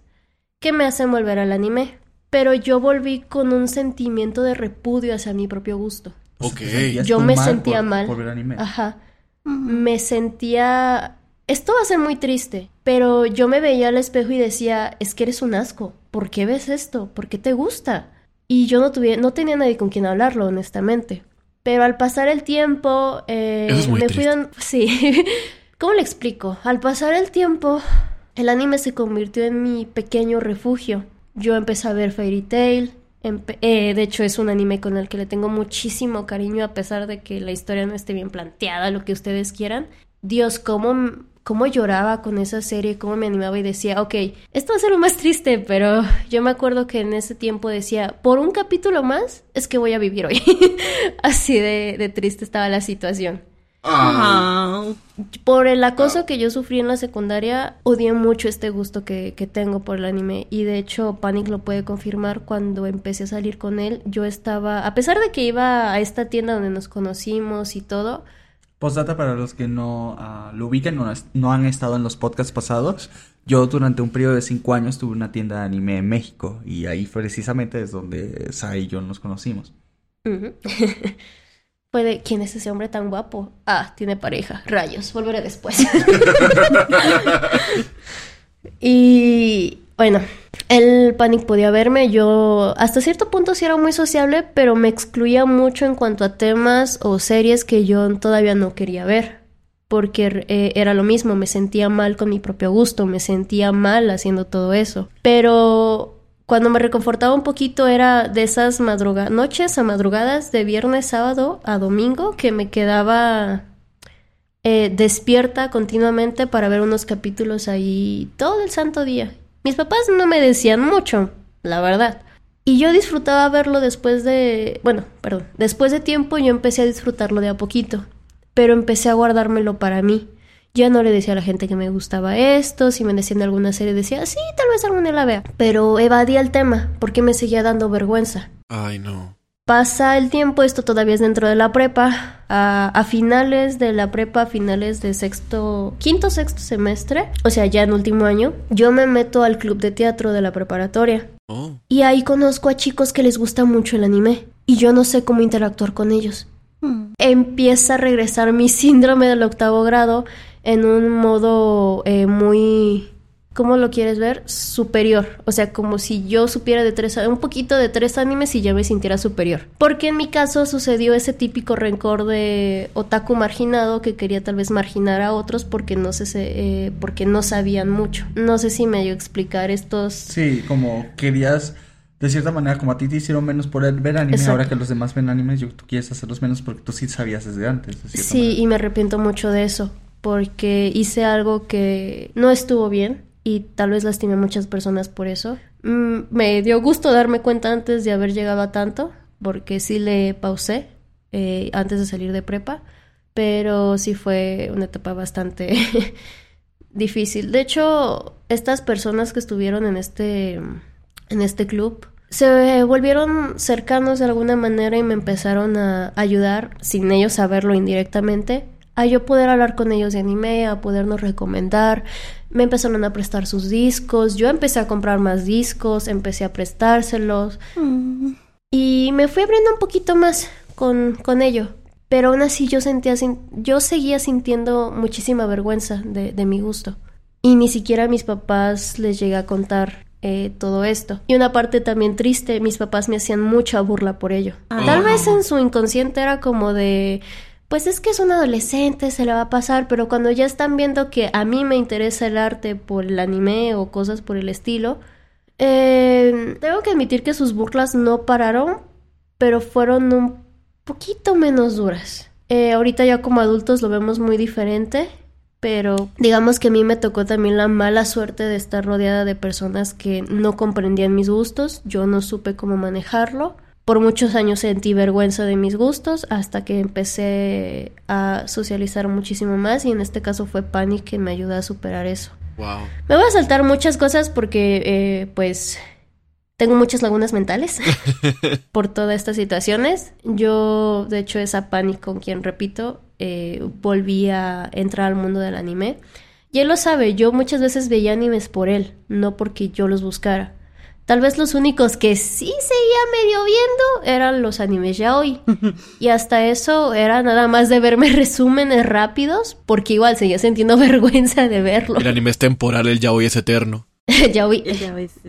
que me hacen volver al anime. Pero yo volví con un sentimiento de repudio hacia mi propio gusto. Ok. Yo me mal sentía por- mal. Por ver anime. Ajá. Me sentía... Esto va a ser muy triste, pero yo me veía al espejo y decía, es que eres un asco. ¿Por qué ves esto? ¿Por qué te gusta? Y yo no, tuve, no tenía nadie con quien hablarlo, honestamente. Pero al pasar el tiempo, eh, Eso es muy me fui dando... Sí. ¿Cómo le explico? Al pasar el tiempo, el anime se convirtió en mi pequeño refugio. Yo empecé a ver Fairy Tail. empe- eh, de hecho, es un anime con el que le tengo muchísimo cariño, a pesar de que la historia no esté bien planteada, lo que ustedes quieran. Dios, cómo, cómo lloraba con esa serie, cómo me animaba y decía, ok, esto va a ser lo más triste, pero yo me acuerdo que en ese tiempo decía, por un capítulo más es que voy a vivir hoy. Así de, de triste estaba la situación. Por el acoso que yo sufrí en la secundaria, odié mucho este gusto que, que tengo por el anime. Y de hecho, Panic lo puede confirmar. Cuando empecé a salir con él, yo estaba, a pesar de que iba a esta tienda donde nos conocimos y todo, Postdata para los que no ah, lo ubican, no, es- no han estado en los podcasts pasados. Yo durante un periodo de cinco años tuve una tienda de anime en México y ahí precisamente es donde Sai y yo nos conocimos. Ujú. Fue de, ¿quién es ese hombre tan guapo? Ah, tiene pareja. Rayos, volveré después. y bueno, el Panic podía verme. Yo hasta cierto punto sí era muy sociable, pero me excluía mucho en cuanto a temas o series que yo todavía no quería ver. porque eh, era lo mismo, me sentía mal con mi propio gusto, me sentía mal haciendo todo eso. Pero cuando me reconfortaba un poquito era de esas madruga noches a madrugadas de viernes, sábado a domingo que me quedaba eh, despierta continuamente para ver unos capítulos ahí todo el santo día. Mis papás no me decían mucho, la verdad. Y yo disfrutaba verlo después de, bueno, perdón, después de tiempo yo empecé a disfrutarlo de a poquito pero empecé a guardármelo para mí. Ya no le decía a la gente que me gustaba esto, si me decían alguna serie decía, sí, tal vez alguna la vea, pero evadía el tema porque me seguía dando vergüenza. Ay, no. Pasa el tiempo, esto todavía es dentro de la prepa, a, finales de la prepa, a finales de sexto, quinto, sexto semestre, o sea, ya en último año, yo me meto al club de teatro de la preparatoria. Oh. Y ahí conozco a chicos que les gusta mucho el anime, y yo no sé cómo interactuar con ellos. Empieza a regresar mi síndrome del octavo grado en un modo eh, muy, ¿cómo lo quieres ver? Superior. O sea, como si yo supiera de tres, un poquito de tres animes y ya me sintiera superior. Porque en mi caso sucedió ese típico rencor de otaku marginado que quería tal vez marginar a otros porque no sé, eh, porque no sabían mucho. No sé si me ayudó a explicar estos. Sí, como querías de cierta manera, como a ti te hicieron menos por ver anime, ahora que los demás ven animes, yo, tú quieres hacerlos menos porque tú sí sabías desde antes. sí, y me arrepiento mucho de eso, porque hice algo que no estuvo bien y tal vez lastimé a muchas personas por eso. Mm, me dio gusto darme cuenta antes de haber llegado a tanto, porque sí le pausé eh, antes de salir de prepa, pero sí fue una etapa bastante difícil. De hecho, estas personas que estuvieron en este en este club se volvieron cercanos de alguna manera y me empezaron a ayudar, sin ellos saberlo indirectamente, a yo poder hablar con ellos de anime, a podernos recomendar. Me empezaron a prestar sus discos, yo empecé a comprar más discos, empecé a prestárselos. Mm. Y me fui abriendo un poquito más con, con ello. Pero aún así yo sentía, yo seguía sintiendo muchísima vergüenza de, de mi gusto. Y ni siquiera a mis papás les llegué a contar eh, todo esto. Y una parte también triste, mis papás me hacían mucha burla por ello. Ah. Tal vez en su inconsciente era como de, pues es que es un adolescente, se le va a pasar, pero cuando ya están viendo que a mí me interesa el arte por el anime o cosas por el estilo, eh, tengo que admitir que sus burlas no pararon, pero fueron un poquito menos duras. Eh, ahorita ya como adultos lo vemos muy diferente pero digamos que a mí me tocó también la mala suerte de estar rodeada de personas que no comprendían mis gustos, yo no supe cómo manejarlo. Por muchos años sentí vergüenza de mis gustos hasta que empecé a socializar muchísimo más y en este caso fue Panic quien me ayudó a superar eso. Wow. Me voy a saltar muchas cosas porque eh, pues tengo muchas lagunas mentales por todas estas situaciones. Yo, de hecho, es a Panic con quien repito, eh, volví a entrar al mundo del anime. Y él lo sabe, yo muchas veces veía animes por él, no porque yo los buscara. Tal vez los únicos que sí seguía medio viendo eran los animes ya hoy. y hasta eso era nada más de verme resúmenes rápidos, porque igual seguía sintiendo vergüenza de verlo. El anime es temporal, el ya hoy es eterno. Yaoi,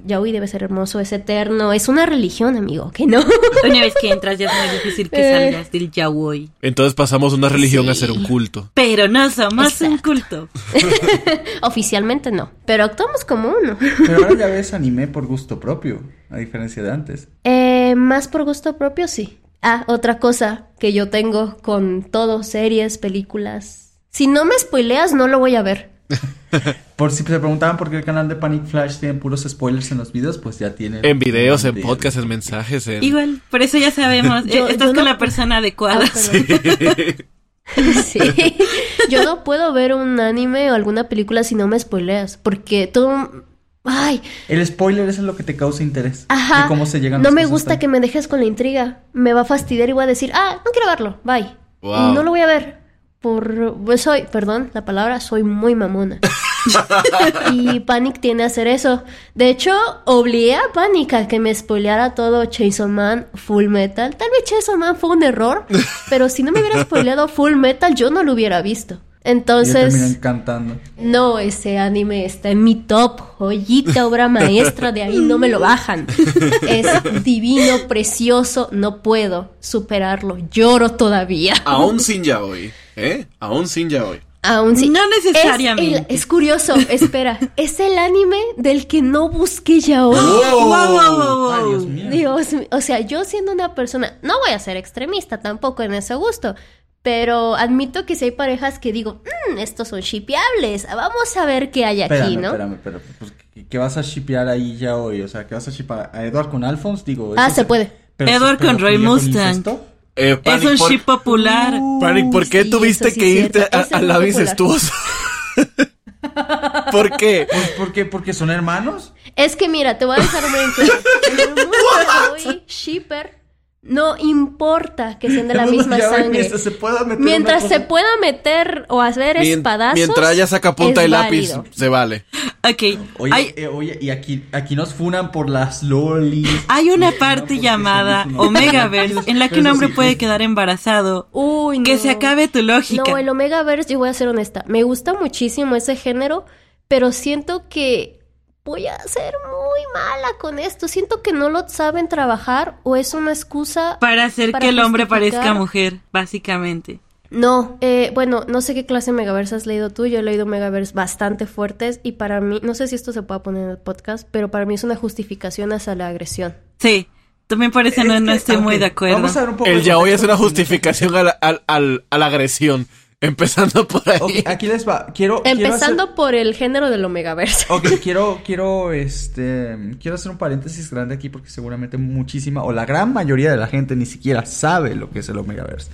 Yaoi debe ser hermoso, es eterno, es una religión, amigo, que no. Una vez que entras ya es muy difícil que eh. salgas del Yaoi. Entonces pasamos una religión a ser un culto. Pero no somos un culto. Oficialmente no, pero actuamos como uno. pero ahora ya ves anime por gusto propio, a diferencia de antes. Eh, más por gusto propio, sí. Ah, otra cosa que yo tengo con todo, series, películas. Si no me spoileas, no lo voy a ver. por si se preguntaban por qué el canal de Panic Flash tiene puros spoilers en los videos, pues ya tiene. En videos, en podcasts, en mensajes. Igual, por eso ya sabemos. Eh, estás con la persona adecuada. Ah, sí. Yo no puedo ver un anime o alguna película si no me spoileas. Porque todo. Ay. El spoiler es lo que te causa interés. Ajá. De cómo se llegan No me gusta que me dejes con la intriga. Me va a fastidiar y voy a decir, ah, no quiero verlo. Bye. No lo voy a ver por pues soy, perdón, la palabra soy muy mamona. y Panic tiene a hacer eso. De hecho, obligué a Panic a que me spoileara todo Chainsaw Man Full Metal. Tal vez Chainsaw Man fue un error, pero si no me hubiera spoileado Full Metal, yo no lo hubiera visto. Entonces. encantando. No, ese anime está en mi top, joyita, obra maestra, de ahí no me lo bajan. Es divino, precioso, no puedo superarlo, lloro todavía. Aún sin ya hoy. ¿Eh? Aún sin ya hoy. Aún sí. No Es, necesariamente. el- es curioso, espera. es el anime del que no busqué ya hoy. Wow, wow, wow, Ay, wow. Dios mío. Dios mío, o sea, yo siendo una persona, no voy a ser extremista tampoco en ese gusto, pero admito que si hay parejas que digo, "Mm, estos son shipeables, vamos a ver qué hay aquí, Espérame, ¿no? espérame, pero pues, ¿qué, vas a shipear ahí ya hoy? O sea, ¿qué vas a shipear a Edward con Alphonse? Digo, Ah, se puede. pero- Edward pero con Roy ¿incluye con Eh, Es un por- ship popular. Panic, ¿por qué Sí, tuviste sí que irte a, a la incestuosa? ¿Por qué? Pues, ¿por qué? ¿Porque son hermanos? Es que mira, te voy a dejar muy en claro. Shipper, no importa que sean de la misma sangre. mientras se pueda meter Mientras se pueda meter o hacer Mien- espadazos. mientras ella saca punta y lápiz, válido. se vale. Ok. Oye, hay, eh, oye, y aquí, aquí nos funan por las lolis. hay una parte llamada Omegaverse en la que un hombre sí, puede sí. quedar embarazado. Uy, no. Que se acabe tu lógica. No, el Omegaverse, yo voy a ser honesta. Me gusta muchísimo ese género, pero siento que voy a ser muy mala con esto. Siento que no lo saben trabajar o es una excusa. Para hacer para que el hombre parezca mujer, básicamente. No, eh, bueno, no sé qué clase de Megaverse has leído tú. Yo he leído Megaverse bastante fuertes y para mí, no sé si esto se pueda poner en el podcast, pero para mí es una justificación hacia la agresión. Sí. También por eso no, no estoy muy de acuerdo. Vamos a ver un poco El yaoi es una justificación a la, al- al- a la agresión. Empezando por ahí. Aquí les va. Quiero. quiero Empezando hacer- por el género del Omegaverse. Ok, quiero, quiero, este, quiero hacer un paréntesis grande aquí porque seguramente muchísima o la gran mayoría de la gente ni siquiera sabe lo que es el Omegaverse.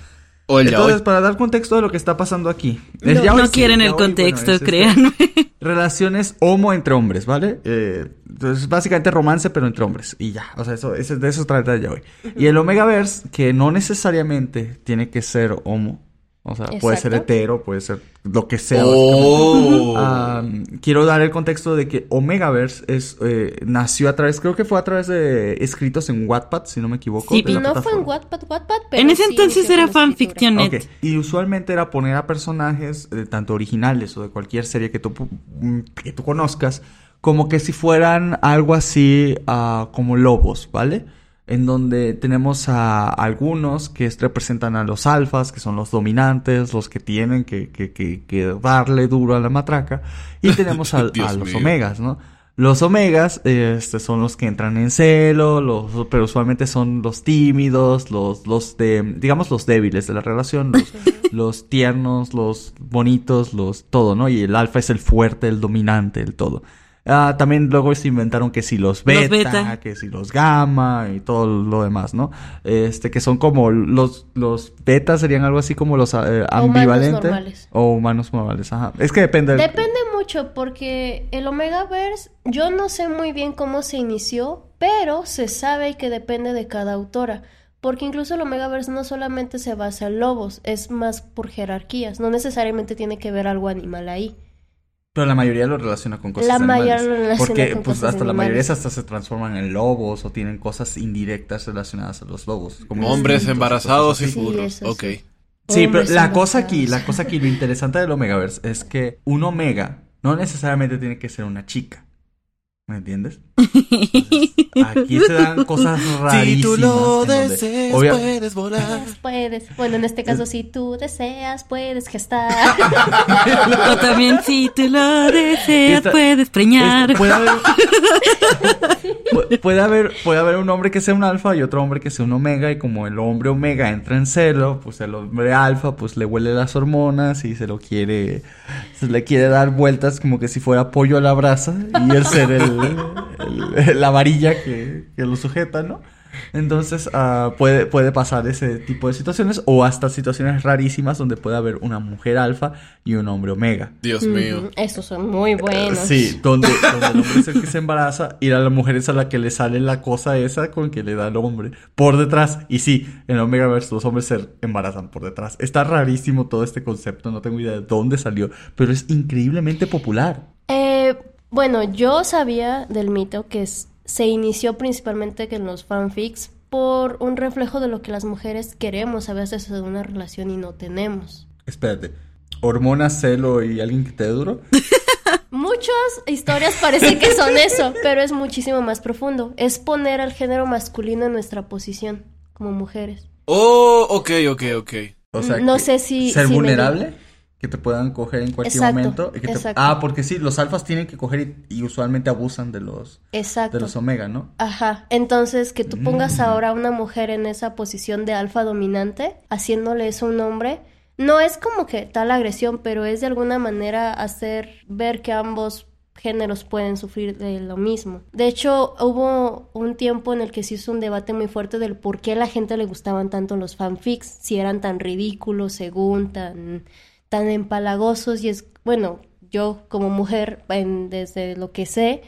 o el Entonces, yaoi. para dar contexto de lo que está pasando aquí. No, yaoi no sí, quieren el bueno, contexto, es, este, créanme. Relaciones homo entre hombres, ¿vale? Eh, entonces, básicamente romance, pero entre hombres. Y ya, o sea, eso, eso- de eso trata el yaoi. Y el Omegaverse, que no necesariamente tiene que ser homo. O sea, puede ser hetero, puede ser lo que sea. Oh. Ah, quiero dar el contexto de que Omegaverse es, eh, nació a través, creo que fue a través de escritos en Wattpad, si no me equivoco. Sí, de Y la no fue en. Wattpad, Wattpad, pero en ese sí entonces era fanfictionet. Ok, Y usualmente era poner a personajes, eh, tanto originales o de cualquier serie que tú, mm, que tú conozcas, como que si fueran algo así ah, como lobos, ¿vale? En donde tenemos a algunos que es- representan a los alfas, que son los dominantes, los que tienen que, que, que, que darle duro a la matraca, y tenemos a los mío. omegas, ¿no? Los omegas este, son los que entran en celo, los, pero usualmente son los tímidos, los, los de, digamos, los débiles de la relación, los, los tiernos, los bonitos, los todo, ¿no? Y el alfa es el fuerte, el dominante, el todo. Ah, también luego se inventaron que si los beta, beta. que si los gamma y todo lo demás, ¿no? Este, que son como los, los betas serían algo así como los eh, ambivalentes. normales. O humanos normales, ajá. Es que depende. del- Depende mucho porque el Omegaverse, yo no sé muy bien cómo se inició, pero se sabe que depende de cada autora. Porque incluso el Omegaverse no solamente se basa en lobos, es más por jerarquías. No necesariamente tiene que ver algo animal ahí. Pero la mayoría lo relaciona con cosas La animales. mayoría lo relaciona Porque con pues cosas hasta la mayoría hasta se transforman en lobos o tienen cosas indirectas relacionadas a los lobos. Como Hombres embarazados y así. Sí, ok. sí. Sí, pero la cosa aquí, la cosa aquí, lo interesante del Omegaverse es que un Omega no necesariamente tiene que ser una chica. ¿Me entiendes? Entonces, aquí se dan cosas rarísimas. Si tú lo deseas, obvia- puedes volar. Puedes, bueno, en este caso, si tú deseas, puedes gestar. o también si tú lo deseas, Esta- puedes preñar. Puede haber Pu- puede haber puede haber un hombre que sea un alfa y otro hombre que sea un omega y como el hombre omega entra en celo pues el hombre alfa pues le huele las hormonas y se lo quiere se le quiere dar vueltas como que si fuera pollo a la brasa y él ser el, el- la varilla que, que lo sujeta no entonces ah, puede puede pasar ese tipo de situaciones o hasta situaciones rarísimas donde puede haber una mujer alfa y un hombre omega Dios mío. Mm, Esos son muy buenos. Sí, donde, donde el hombre es el que se embaraza y a la mujer es a la que le sale la cosa esa con que le da el hombre por detrás. Y sí, en el Omegaverse los hombres se embarazan por detrás. Está rarísimo todo este concepto, no tengo idea de dónde salió, pero es increíblemente popular. Eh, bueno, yo sabía del mito que es- se inició principalmente que en los fanfics por un reflejo de lo que las mujeres queremos a veces en una relación y no tenemos. Espérate, hormonas, celo y alguien que te dé duro. Muchas historias parecen que son eso, pero es muchísimo más profundo. Es poner al género masculino en nuestra posición como mujeres. Oh, ok, ok, ok. O sea, No que sé si- ser si me vulnerable. Que te puedan coger en cualquier Exacto, momento. y que te-. Ah, porque sí, los alfas tienen que coger y, y usualmente abusan de los, Exacto. de los omega, ¿no? Ajá, entonces que tú pongas Mm. ahora a una mujer en esa posición de alfa dominante, haciéndole eso a un hombre, no es como que tal agresión, pero es de alguna manera hacer ver que ambos géneros pueden sufrir de lo mismo. De hecho, hubo un tiempo en el que se hizo un debate muy fuerte del por qué a la gente le gustaban tanto los fanfics, si eran tan ridículos, según, tan, tan empalagosos, y es, bueno, yo como mujer, en- desde lo que sé,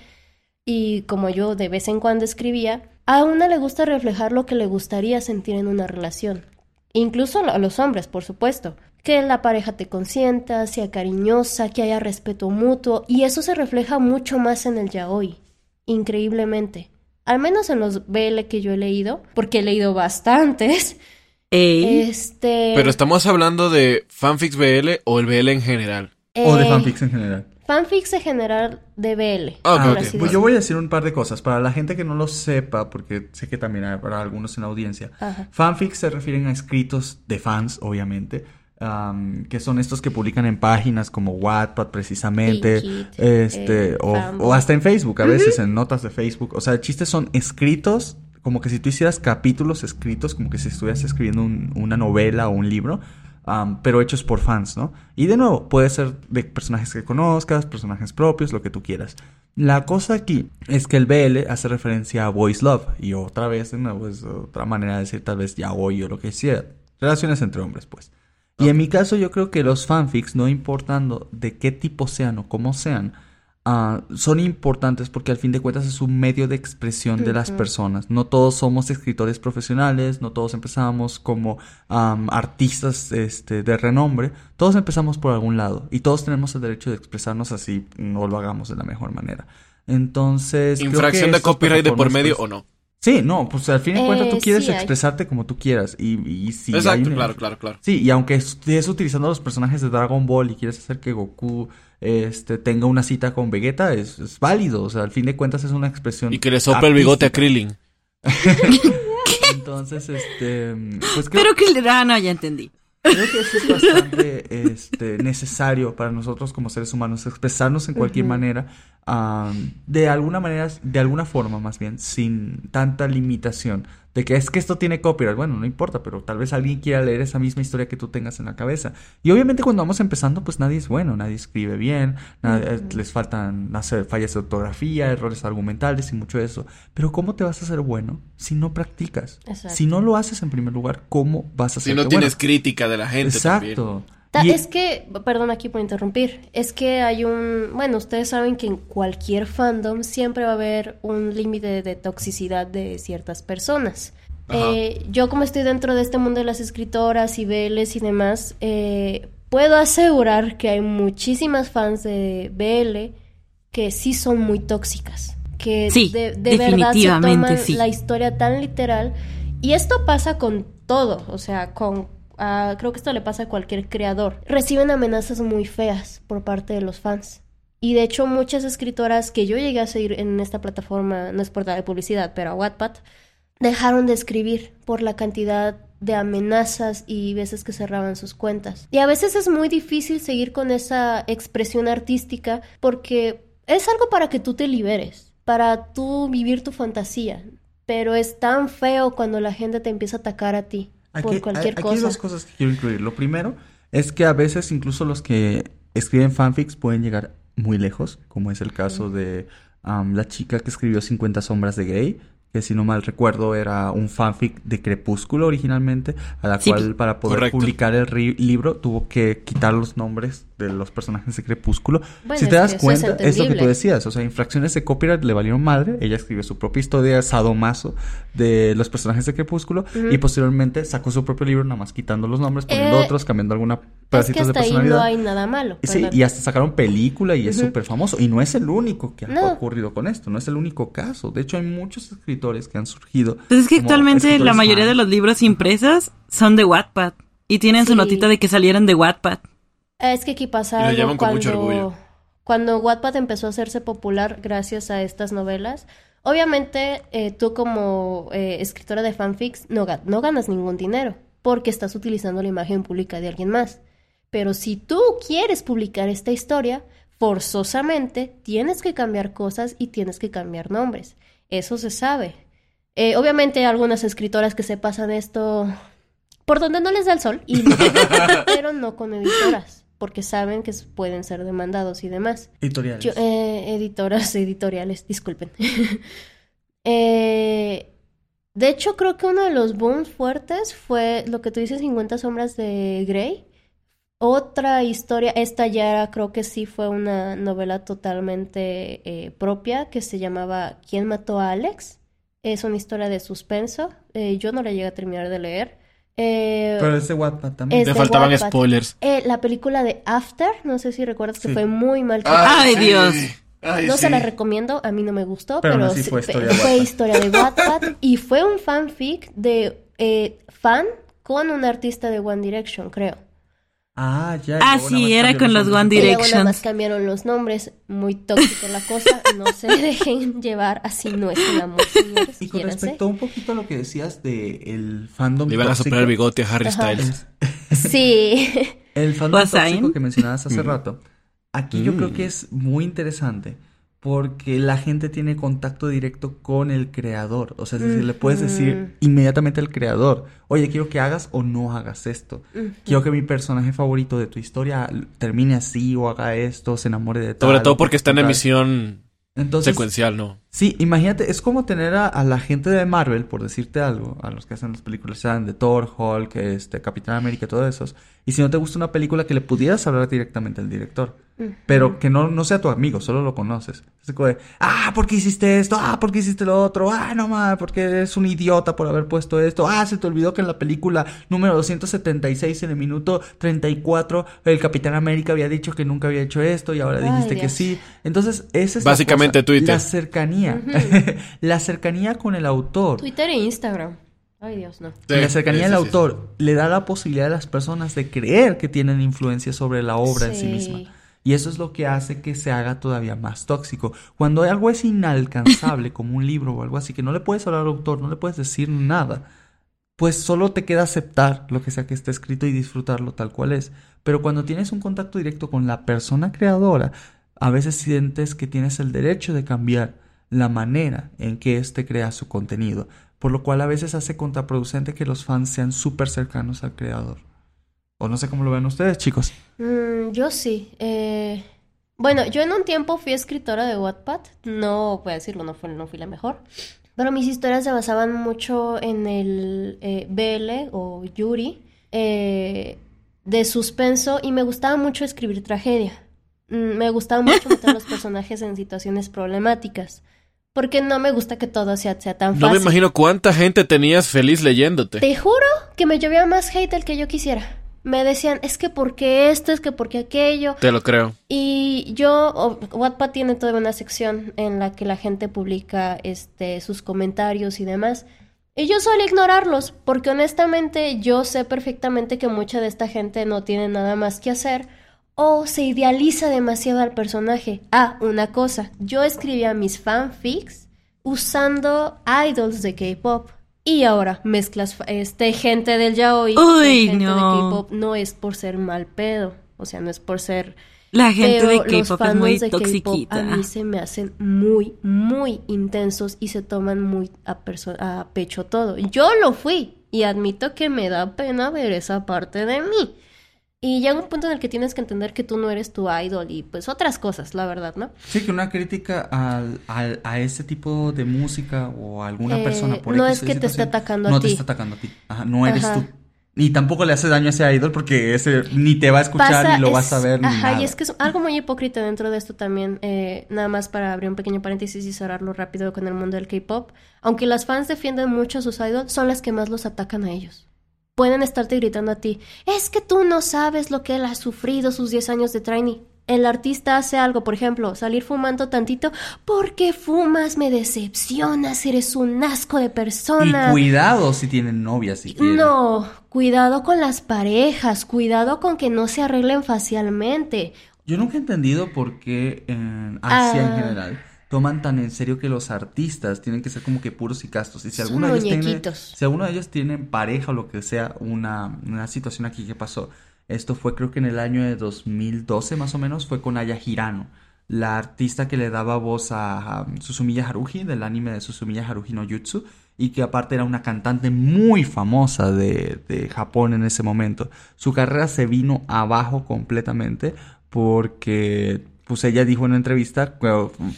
y como yo de vez en cuando escribía, a una le gusta reflejar lo que le gustaría sentir en una relación. Incluso a los hombres, por supuesto. Que la pareja te consienta, sea cariñosa, que haya respeto mutuo, y eso se refleja mucho más en el yaoi. Increíblemente. Al menos en los BL que yo he leído, porque he leído bastantes. Ey. Este. Pero estamos hablando de fanfics BL o el BL en general. O de eh, fanfics en general. Fanfics en general de BL. Ah, ok, por ok. así Pues yo voy a decir un par de cosas. Para la gente que no lo sepa, porque sé que también habrá algunos en la audiencia. Ajá. Fanfics se refieren a escritos de fans, obviamente. am, que son estos que publican en páginas como Wattpad precisamente, este, eh, o, hasta en Facebook, a veces en notas de Facebook. O sea, el chiste son escritos, como que si tú hicieras capítulos escritos, como que si estuvieras escribiendo un- una novela o un libro, pero hechos por fans, ¿no? Y de nuevo, puede ser de personajes que conozcas, personajes propios, lo que tú quieras. La cosa aquí es que el BL hace referencia a Boys Love, y otra vez, de nuevo, es otra manera de decir tal vez yaoi o lo que sea. Relaciones entre hombres, pues. Y en mi caso yo creo que los fanfics, no importando de qué tipo sean o cómo sean, ah, son importantes porque al fin de cuentas es un medio de expresión de las personas. No todos somos escritores profesionales, no todos empezamos como artistas este, de renombre, todos empezamos por algún lado y todos tenemos el derecho de expresarnos así, no lo hagamos de la mejor manera. Entonces... creo que ¿Infracción de copyright de por medio pues, o no? Sí, no, pues al fin de cuentas tú Eh, quieres sí hay. expresarte como tú quieras y, y si hay Exacto, claro, claro, claro. Sí, y aunque estés utilizando los personajes de Dragon Ball y quieres hacer que Goku este, tenga una cita con Vegeta, es, es válido. O sea, al fin de cuentas es una expresión. Y que le sople el bigote a. Krillin. Entonces, este. Pues creo, Pero que... Ah, no, ya entendí. creo que eso es bastante este, necesario para nosotros como seres humanos, expresarnos en cualquier manera, de alguna manera, de alguna forma más bien, sin tanta limitación. De que es que esto tiene copyright, bueno, no importa, pero tal vez alguien quiera leer esa misma historia que tú tengas en la cabeza. Y obviamente cuando vamos empezando, pues nadie es bueno, nadie escribe bien, nadie- Ujú. les faltan hacer fallas de ortografía, errores argumentales y mucho de eso. Pero ¿cómo te vas a hacer bueno si no practicas? Exacto. Si no lo haces en primer lugar, ¿cómo vas a Si ser no bueno? tienes crítica de la gente también. Exacto. Ta- Y- Es que, perdón aquí por interrumpir, es que hay un, bueno, ustedes saben que en cualquier fandom siempre va a haber un límite de toxicidad de ciertas personas. Eh, yo como estoy dentro de este mundo de las escritoras y BLs y demás, eh, puedo asegurar que hay muchísimas fans de BL que sí son muy tóxicas, que Sí, de, de verdad se toman sí. la historia tan literal. Y esto pasa con todo, o sea, con... creo que esto le pasa a cualquier creador. Reciben amenazas muy feas por parte de los fans. Y de hecho muchas escritoras que yo llegué a seguir en esta plataforma, no es por de publicidad, pero a Wattpad, dejaron de escribir por la cantidad de amenazas y veces que cerraban sus cuentas. Y a veces es muy difícil seguir con esa expresión artística porque es algo para que tú te liberes, para tú vivir tu fantasía. Pero es tan feo cuando la gente te empieza a atacar a ti por Aquí, cualquier aquí cosa. hay dos cosas que quiero incluir. Lo primero es que a veces incluso los que escriben fanfics pueden llegar muy lejos, como es el caso de la chica que escribió 50 sombras de Grey, que si no mal recuerdo era un fanfic de Crepúsculo originalmente, a la Sí. cual para poder Correcto. publicar el libro tuvo que quitar los nombres de los personajes de Crepúsculo. Bueno, si te das es cuenta, es, lo que tú decías, o sea, infracciones de copyright le valieron madre, ella escribió su propia historia sadomaso de los personajes de Crepúsculo y posteriormente sacó su propio libro nada más quitando los nombres, poniendo Eh, otros, cambiando alguna Es que pedacitos de hasta ahí personalidad. no hay nada malo. Y Sí, y hasta sacaron película y es Ujú. súper famoso. Y no es el único que ha No. ocurrido con esto, no es el único caso. De hecho, hay muchos escritores que han surgido. Pues es que actualmente la mayoría de los libros impresos son de Wattpad. Y tienen su notita de que salieron de Wattpad. Es que aquí pasa Y lo algo llaman con mucho cuando, orgullo. cuando Wattpad empezó a hacerse popular gracias a estas novelas. Obviamente, eh, tú como eh, escritora de fanfics no, ga- no ganas ningún dinero porque estás utilizando la imagen pública de alguien más. Pero si tú quieres publicar esta historia, forzosamente tienes que cambiar cosas y tienes que cambiar nombres. Eso se sabe. Eh, obviamente hay algunas escritoras que se pasan esto por donde no les da el sol, y pero no con editoras, porque saben que pueden ser demandados y demás. Editoriales. Yo- eh, editoras, editoriales, disculpen. Eh, de hecho, creo que uno de los booms fuertes fue lo que tú dices, 50 sombras de Grey. Otra historia, esta ya creo que sí fue una novela totalmente eh, propia que se llamaba ¿Quién mató a Alex? Es una historia de suspenso. Eh, yo no la llegué a terminar de leer. Eh, Pero es de Wattpad también. De faltaban Wattpad. spoilers. eh, la película de After, no sé si recuerdas que Sí. fue muy mal Ay. Dios. Ay, no sí. se la recomiendo, a mí no me gustó, Pero sí- fue historia de fue Wattpad. historia de Wattpad y fue un fanfic de eh, fan con un artista de One Direction, creo. Ah, ya. Ah, luego sí, nada más era con los. One Y luego más Directions. cambiaron los nombres, muy tóxico la cosa, no se dejen llevar, así no es el amor, señores, Y con quiéranse. respecto un poquito a lo que decías de el fandom Le iban a soplar el bigote a Harry Ajá. Styles. Sí, El fandom tóxico que mencionabas hace Mm. rato. Aquí yo Mm. creo que es muy interesante porque la gente tiene contacto directo con el creador. O sea, es decir, le puedes decir inmediatamente al creador, oye, quiero que hagas o no hagas esto. Quiero que mi personaje favorito de tu historia termine así o haga esto, se enamore de tal. Sobre todo porque está en tal. emisión Entonces, secuencial, ¿no? Sí, imagínate, es como tener a, a la gente de Marvel, por decirte algo, a los que hacen las películas, sean de Thor, Hulk, este, Capitán América, todos esos. Y si no te gusta una película, que le pudieras hablar directamente al director. Pero que no, no sea tu amigo, solo lo conoces. Es como de, ah, ¿por qué hiciste esto? Ah, ¿por qué hiciste lo otro? Ah, no más, porque eres un idiota por haber puesto esto. Ah, se te olvidó que en la película número 276, en el minuto 34, el Capitán América había dicho que nunca había hecho esto y ahora Ay, dijiste que sí. Entonces, esa es la Básicamente cosa, Twitter. La cercanía. la cercanía con el autor. Twitter e Instagram. Ay, Dios, no. La cercanía Sí, del sí, sí. autor le da la posibilidad a las personas de creer que tienen influencia sobre la obra en sí Sí. misma. Y eso es lo que hace que se haga todavía más tóxico. Cuando algo es inalcanzable, como un libro o algo así, que no le puedes hablar al autor, no le puedes decir nada, pues solo te queda aceptar lo que sea que esté escrito y disfrutarlo tal cual es. Pero cuando tienes un contacto directo con la persona creadora, a veces sientes que tienes el derecho de cambiar la manera en que éste crea su contenido, por lo cual a veces hace contraproducente que los fans sean súper cercanos al creador. O no sé cómo lo ven ustedes, chicos. Mm, yo sí. eh, Bueno, yo en un tiempo fui escritora de Wattpad. No voy a decirlo, no, fue, no fui la mejor. Pero mis historias se basaban mucho en el eh, BL o Yuri eh, de suspenso y me gustaba mucho escribir tragedia. Mm, Me gustaba mucho meter a los personajes en situaciones problemáticas. Porque no me gusta que todo sea, sea tan No fácil. me imagino cuánta gente tenías feliz leyéndote. Te juro que me llovía más hate del que yo quisiera. Me decían, es que porque esto, es que porque aquello. Te lo creo. Y yo, Wattpad tiene toda una sección en la que la gente publica este, sus comentarios y demás. Y yo suelo ignorarlos, porque honestamente yo sé perfectamente que mucha de esta gente no tiene nada más que hacer o se idealiza demasiado al personaje. Ah, una cosa, yo escribía mis fanfics usando idols de K-pop. Y ahora mezclas este gente del yaoi Uy, gente de no. K-pop. No es por ser mal pedo, o sea, no es por ser La gente de pero K-pop es muy toxiquita. a mí se me hacen muy, muy intensos y se toman muy a, a pecho todo. Yo lo fui y admito que me da pena ver esa parte de mí. Y llega un punto en el que tienes que entender que tú no eres tu idol y pues otras cosas, la verdad, ¿no? Sí, que una crítica al, al- a ese tipo de música o a alguna Eh, persona por no X es que te esté atacando a no ti. te está atacando a ti. Ajá, no eres Ajá. tú. Ni tampoco le hace daño a ese idol porque ese ni te va a escuchar Pasa, ni lo es- vas a ver ni Ajá, nada. y es que es algo muy hipócrita dentro de esto también, eh, nada más para abrir un pequeño paréntesis y cerrarlo rápido con el mundo del K-pop. Aunque las fans defienden mucho a sus idols, son las que más los atacan a ellos. Pueden estarte gritando a ti, es que tú no sabes lo que él ha sufrido sus 10 años de trainee. El artista hace algo, por ejemplo, salir fumando tantito, porque fumas, me decepcionas, eres un asco de Y persona. cuidado si tienen novia si quieren. No, cuidado con las parejas, cuidado con que no se arreglen facialmente. Yo nunca he entendido por qué en Asia en Ah. general toman tan en serio que los artistas tienen que ser como que puros y castos. Y si alguno de ellos tiene, si alguno de ellos tiene pareja o lo que sea, una, una situación aquí que pasó, Esto fue creo que en el año de 2012 más o menos, fue con Aya Hirano, la artista que le daba voz a, a Susumiya Haruhi del anime de Susumiya Haruhi no Jutsu y que aparte era una cantante muy famosa de, de Japón en ese momento. Su carrera se vino abajo completamente porque pues ella dijo en una entrevista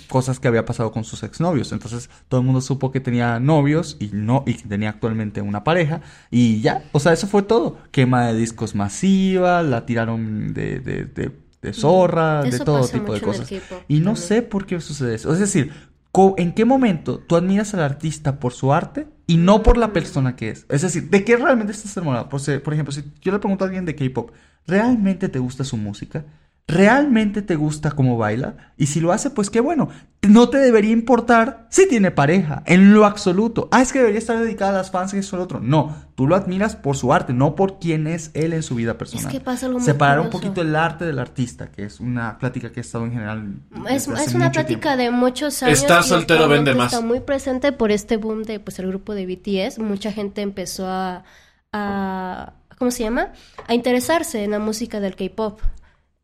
cosas que había pasado con sus exnovios. Entonces todo el mundo supo que tenía novios y no y que tenía actualmente una pareja y ya, o sea, eso fue todo. Quema de discos masiva, la tiraron de, de, de, de zorra, de Eso todo pasa tipo de cosas. Y no también. sé por qué sucede eso. Es decir, ¿en qué momento tú admiras al artista por su arte y no por la persona que es? Es decir, ¿de qué realmente estás enamorado? Por, por ejemplo, si yo le pregunto a alguien de K-pop, ¿realmente te gusta su música? ¿Realmente te gusta cómo baila? Y si lo hace, pues qué bueno. No te debería importar si tiene pareja, en lo absoluto. Ah, es que debería estar dedicada a las fans y eso y lo otro. No, tú lo admiras por su arte, no por quién es él en su vida personal. que pasa algo muy Separar un poquito el arte del artista, que es una plática que he estado en general. Es, hace es una mucho plática tiempo. de muchos años. Estar y soltero vende más. Está muy presente por este boom de pues el grupo de BTS. Mucha gente empezó a, a ¿cómo se llama? A interesarse en la música del K-pop.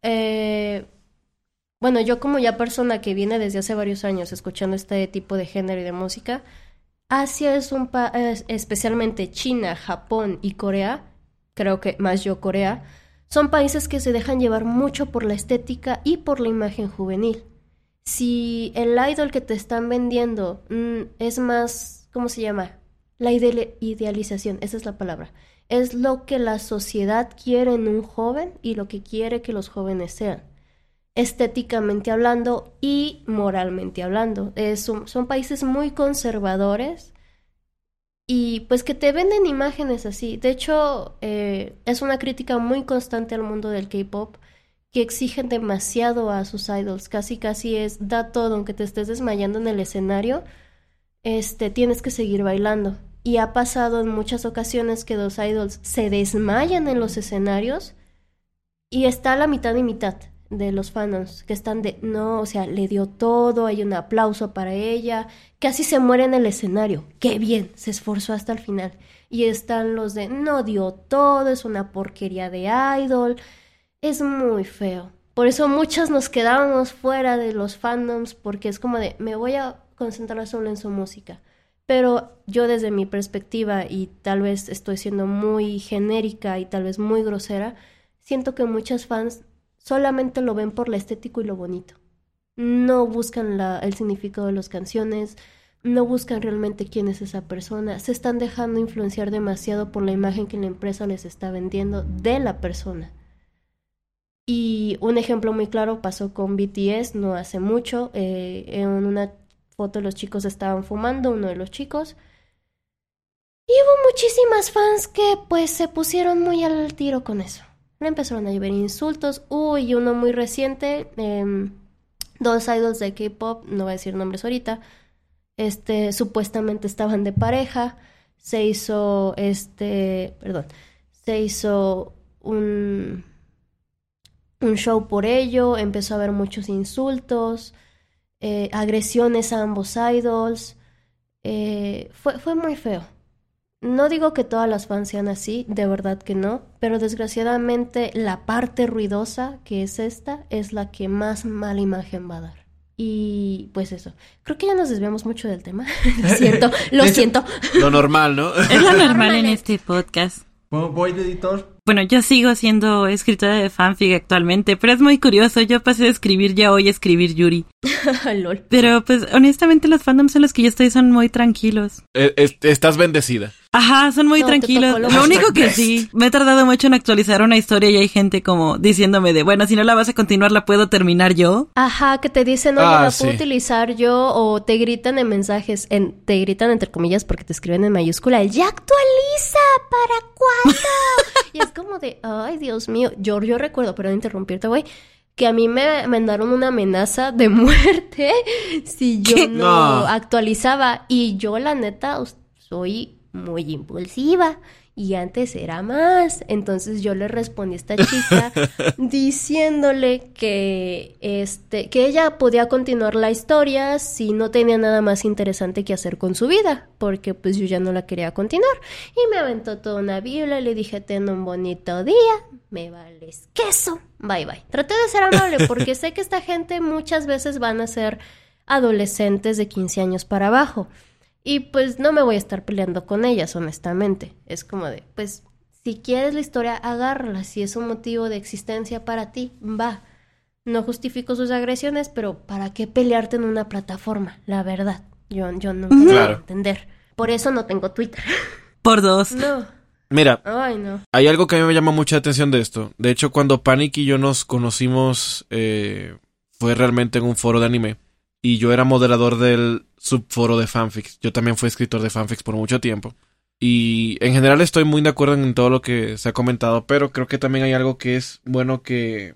Eh, bueno, yo como ya persona que viene desde hace varios años escuchando este tipo de género y de música, Asia es un pa es- especialmente China, Japón y Corea, creo que más yo Corea, son países que se dejan llevar mucho por la estética y por la imagen juvenil. Si el idol que te están vendiendo mm, es más, ¿cómo se llama? La ide- idealización, esa es la palabra. Es lo que la sociedad quiere en un joven y lo que quiere que los jóvenes sean estéticamente hablando y moralmente hablando. Son países muy conservadores y pues que te venden imágenes así. De hecho, eh, es una crítica muy constante al mundo del K-Pop que exigen demasiado a sus idols. Casi, casi es, da todo, aunque te estés desmayando en el escenario, este, tienes que seguir bailando. Y ha pasado en muchas ocasiones que los idols se desmayan en los escenarios y está la mitad y mitad de los fandoms que están de no, o sea, le dio todo, hay un aplauso para ella, casi se muere en el escenario. Qué bien, se esforzó hasta el final. Y están los de no dio todo, es una porquería de idol. Es muy feo. Por eso muchas nos quedábamos fuera de los fandoms porque es como de me voy a concentrar solo en su música. Pero yo desde mi perspectiva y tal vez estoy siendo muy genérica y tal vez muy grosera, siento que muchas fans solamente lo ven por lo estético y lo bonito. No buscan la- el significado de las canciones, no buscan realmente quién es esa persona, se están dejando influenciar demasiado por la imagen que la empresa les está vendiendo de la persona. Y un ejemplo muy claro pasó con BTS no hace mucho. eh, en una foto los chicos estaban fumando, uno de los chicos. Y hubo muchísimas fans que pues se pusieron muy al tiro con eso. Empezaron a llover insultos. Uy, uno muy reciente. em, dos idols de K-pop, no voy a decir nombres ahorita. Este, supuestamente estaban de pareja. Se hizo, este, perdón, se hizo un, un show por ello. Empezó a haber muchos insultos, eh, agresiones a ambos idols. Eh, fue, fue muy feo. No digo que todas las fans sean así, de verdad que no, pero desgraciadamente la parte ruidosa, que es esta, es la que más mala imagen va a dar. Y pues eso. Creo que ya nos desviamos mucho del tema. lo siento, lo hecho- siento. Lo normal, ¿no? Es lo normal en este podcast. Voy de editor. Bueno, yo sigo siendo escritora de fanfic actualmente, pero es muy curioso. Yo pasé de escribir ya hoy a escribir Yuri. Lol. Pero pues honestamente los fandoms en los que yo estoy son muy tranquilos. Eh, es- estás bendecida. Ajá, son muy No, tranquilos. lo único que best. sí, me he tardado mucho en actualizar una historia y hay gente como diciéndome de, bueno, si no la vas a continuar, ¿la puedo terminar yo? Ajá, que te dicen, oye, Ah, la puedo utilizar yo, o te gritan en mensajes, en, te gritan entre comillas porque te escriben en mayúscula, ya actualiza, ¿para cuándo? y es como de, ay, Dios mío, yo, yo recuerdo, perdón interrumpirte, güey, que a mí me mandaron una amenaza de muerte si yo no, No. actualizaba, y yo la neta soy muy impulsiva. Y antes era más. Entonces yo le respondí a esta chica diciéndole que este que ella podía continuar la historia si no tenía nada más interesante que hacer con su vida, porque pues yo ya no la quería continuar. Y me aventó toda una biblia, le dije, "Ten un bonito día, me vales queso. Bye bye." Traté de ser amable porque sé que esta gente muchas veces van a ser adolescentes de 15 años para abajo. Y pues no me voy a estar peleando con ellas, honestamente. Es como de, pues, si quieres la historia, agárrala. Si es un motivo de existencia para ti, va. No justifico sus agresiones, pero ¿para qué pelearte en una plataforma? La verdad. Yo, yo no puedo Claro. entender. Por eso no tengo Twitter. Por dos. No. Mira, Ay, no. hay algo que a mí me llama mucha atención de esto. De hecho, cuando Panic y yo nos conocimos, eh, fue realmente en un foro de anime. Y yo era moderador del subforo de fanfics. Yo también fui escritor de fanfics por mucho tiempo. Y en general estoy muy de acuerdo en todo lo que se ha comentado, pero creo que también hay algo que es bueno que,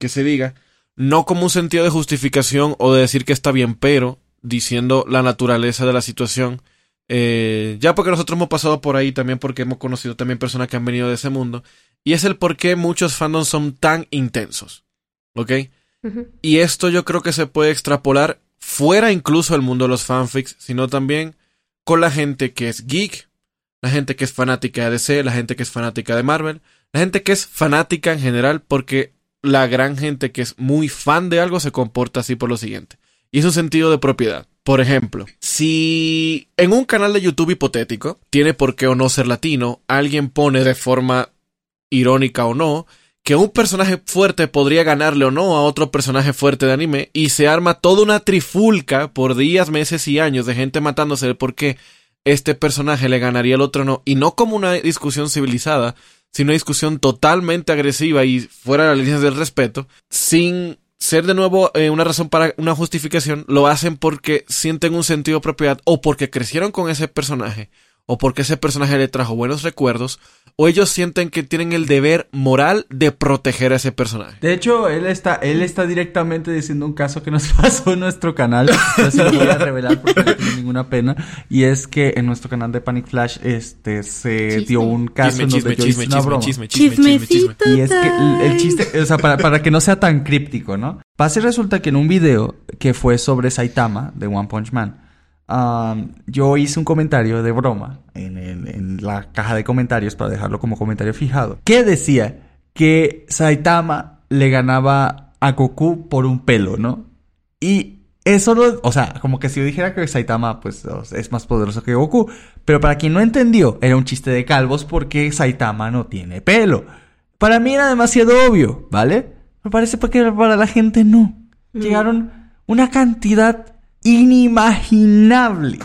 que se diga. No como un sentido de justificación o de decir que está bien, pero diciendo la naturaleza de la situación. Eh, ya porque nosotros hemos pasado por ahí también porque hemos conocido también personas que han venido de ese mundo. Y es el por qué muchos fandoms son tan intensos. ¿Ok? Y esto yo creo que se puede extrapolar fuera incluso del mundo de los fanfics, sino también con la gente que es geek, la gente que es fanática de DC, la gente que es fanática de Marvel, la gente que es fanática en general, porque la gran gente que es muy fan de algo se comporta así por lo siguiente. Y es un sentido de propiedad. Por ejemplo, si en un canal de YouTube hipotético, tiene por qué o no ser latino, alguien pone de forma irónica o no, que un personaje fuerte podría ganarle o no a otro personaje fuerte de anime y se arma toda una trifulca por días, meses y años de gente matándose de por qué este personaje le ganaría al otro no y no como una discusión civilizada, sino una discusión totalmente agresiva y fuera de las líneas del respeto, sin ser de nuevo eh, una razón para una justificación, lo hacen porque sienten un sentido de propiedad o porque crecieron con ese personaje o porque ese personaje le trajo buenos recuerdos, o ellos sienten que tienen el deber moral de proteger a ese personaje. De hecho, él está, él está directamente diciendo un caso que nos pasó en nuestro canal. No se lo voy a revelar porque no tengo ninguna pena. Y es que en nuestro canal de Panic Flash, este, se Chisme. dio un caso Chisme, en donde chisme, yo chisme, hice una chisme, broma. chisme, chisme, chisme, chisme. Chismecito. Y es que el, chiste, o sea, para, para que no sea tan críptico, ¿no? Pasa y resulta que en un video que fue sobre Saitama de One Punch Man, um, yo hice un comentario de broma en, el- en la caja de comentarios para dejarlo como comentario fijado, que decía que Saitama le ganaba a Goku por un pelo, ¿no? Y eso no, o sea, como que si yo dijera que Saitama pues es más poderoso que Goku, pero para quien no entendió, era un chiste de calvos porque Saitama no tiene pelo. Para mí era demasiado obvio, ¿vale? Me parece que para la gente no. Llegaron una cantidad inimaginable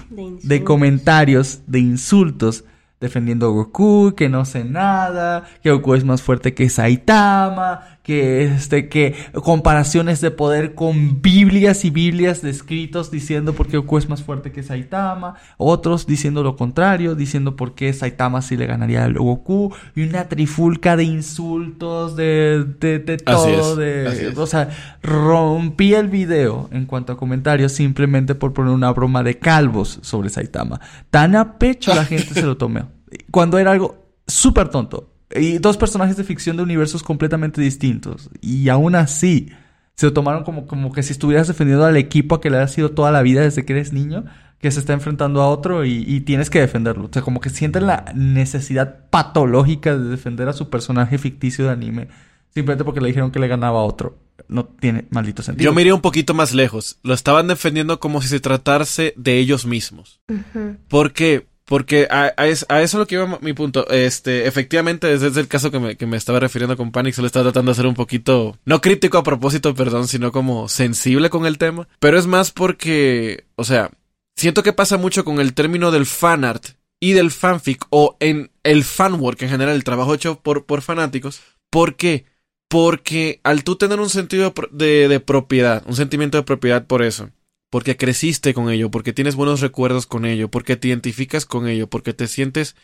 De comentarios, de insultos, defendiendo a Goku, que no sé nada, que Goku es más fuerte que Saitama, que este, que comparaciones de poder con Biblias y Biblias de escritos diciendo por qué Goku es más fuerte que Saitama, otros diciendo lo contrario, diciendo por qué Saitama sí le ganaría a Goku, y una trifulca de insultos, de, de, de todo, es, de, o sea, rompí el video en cuanto a comentarios simplemente por poner una broma de calvos sobre Saitama. Tan a pecho la gente se lo tomó. Cuando era algo súper tonto. Y dos personajes de ficción de universos completamente distintos. Y aún así, se lo tomaron como, como que si estuvieras defendiendo al equipo a que le has sido toda la vida desde que eres niño, que se está enfrentando a otro y, y tienes que defenderlo. O sea, como que sienten la necesidad patológica de defender a su personaje ficticio de anime. Simplemente porque le dijeron que le ganaba a otro. No tiene maldito sentido. Yo me iría un poquito más lejos. Lo estaban defendiendo como si se tratase de ellos mismos. Ujú. ¿Por qué? Porque a, a es- a eso es lo que iba mi punto. Este, efectivamente, es el caso que me, que me estaba refiriendo con Panic. Solo estaba tratando de ser un poquito, no crítico a propósito, perdón, sino como sensible con el tema. Pero es más porque, o sea, siento que pasa mucho con el término del fanart y del fanfic o en el fanwork en general, el trabajo hecho por, por fanáticos. ¿Por qué? Porque al tú tener un sentido de, de propiedad, un sentimiento de propiedad por eso, porque creciste con ello, porque tienes buenos recuerdos con ello, porque te identificas con ello, porque te sientes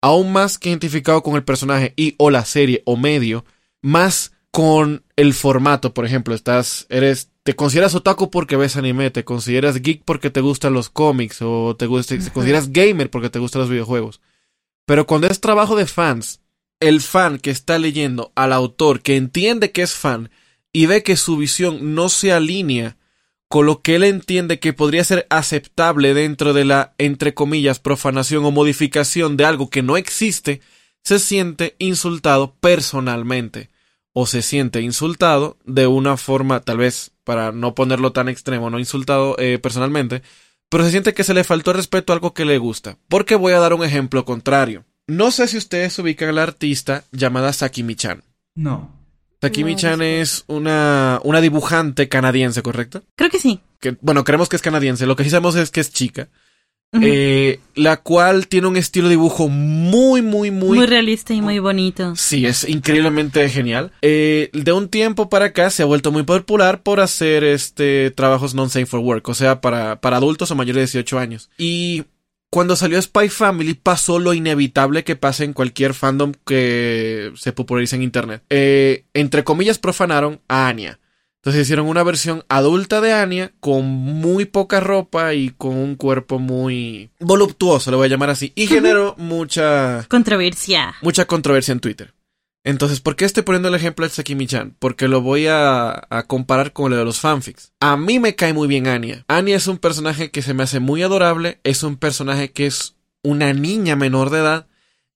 aún más que identificado con el personaje y o la serie o medio, más con el formato, por ejemplo, estás eres te consideras otaku porque ves anime, te consideras geek porque te gustan los cómics o te, gusta, te consideras gamer porque te gustan los videojuegos. Pero cuando es trabajo de fans, el fan que está leyendo al autor, que entiende que es fan y ve que su visión no se alinea con lo que él entiende que podría ser aceptable dentro de la, entre comillas, profanación o modificación de algo que no existe, se siente insultado personalmente o se siente insultado de una forma, tal vez, para no ponerlo tan extremo, no insultado eh, personalmente, pero se siente que se le faltó respeto a algo que le gusta. Porque voy a dar un ejemplo contrario. No sé si ustedes ubican a la artista llamada Sakimi-chan. No. Sakimi-chan es una, una dibujante canadiense, ¿correcto? Creo que sí. Que, bueno, creemos que es canadiense. Lo que sí sabemos es que es chica. eh, la cual tiene un estilo de dibujo muy, muy, muy... Muy realista y muy bonito. Sí, es increíblemente genial. Eh, de un tiempo para acá se ha vuelto muy popular por hacer este trabajos non-safe for work, o sea, para, para adultos o mayores de 18 años. Y cuando salió Spy Family pasó lo inevitable que pasa en cualquier fandom que se populariza en internet. Eh, entre comillas profanaron a Anya. Entonces hicieron una versión adulta de Anya con muy poca ropa y con un cuerpo muy voluptuoso, le voy a llamar así, y generó mucha Controversia. mucha controversia en Twitter. Entonces, ¿por qué estoy poniendo el ejemplo de Sakimi-chan? Porque lo voy a, a comparar con lo de los fanfics. A mí me cae muy bien Anya. Anya es un personaje que se me hace muy adorable, es un personaje que es una niña menor de edad,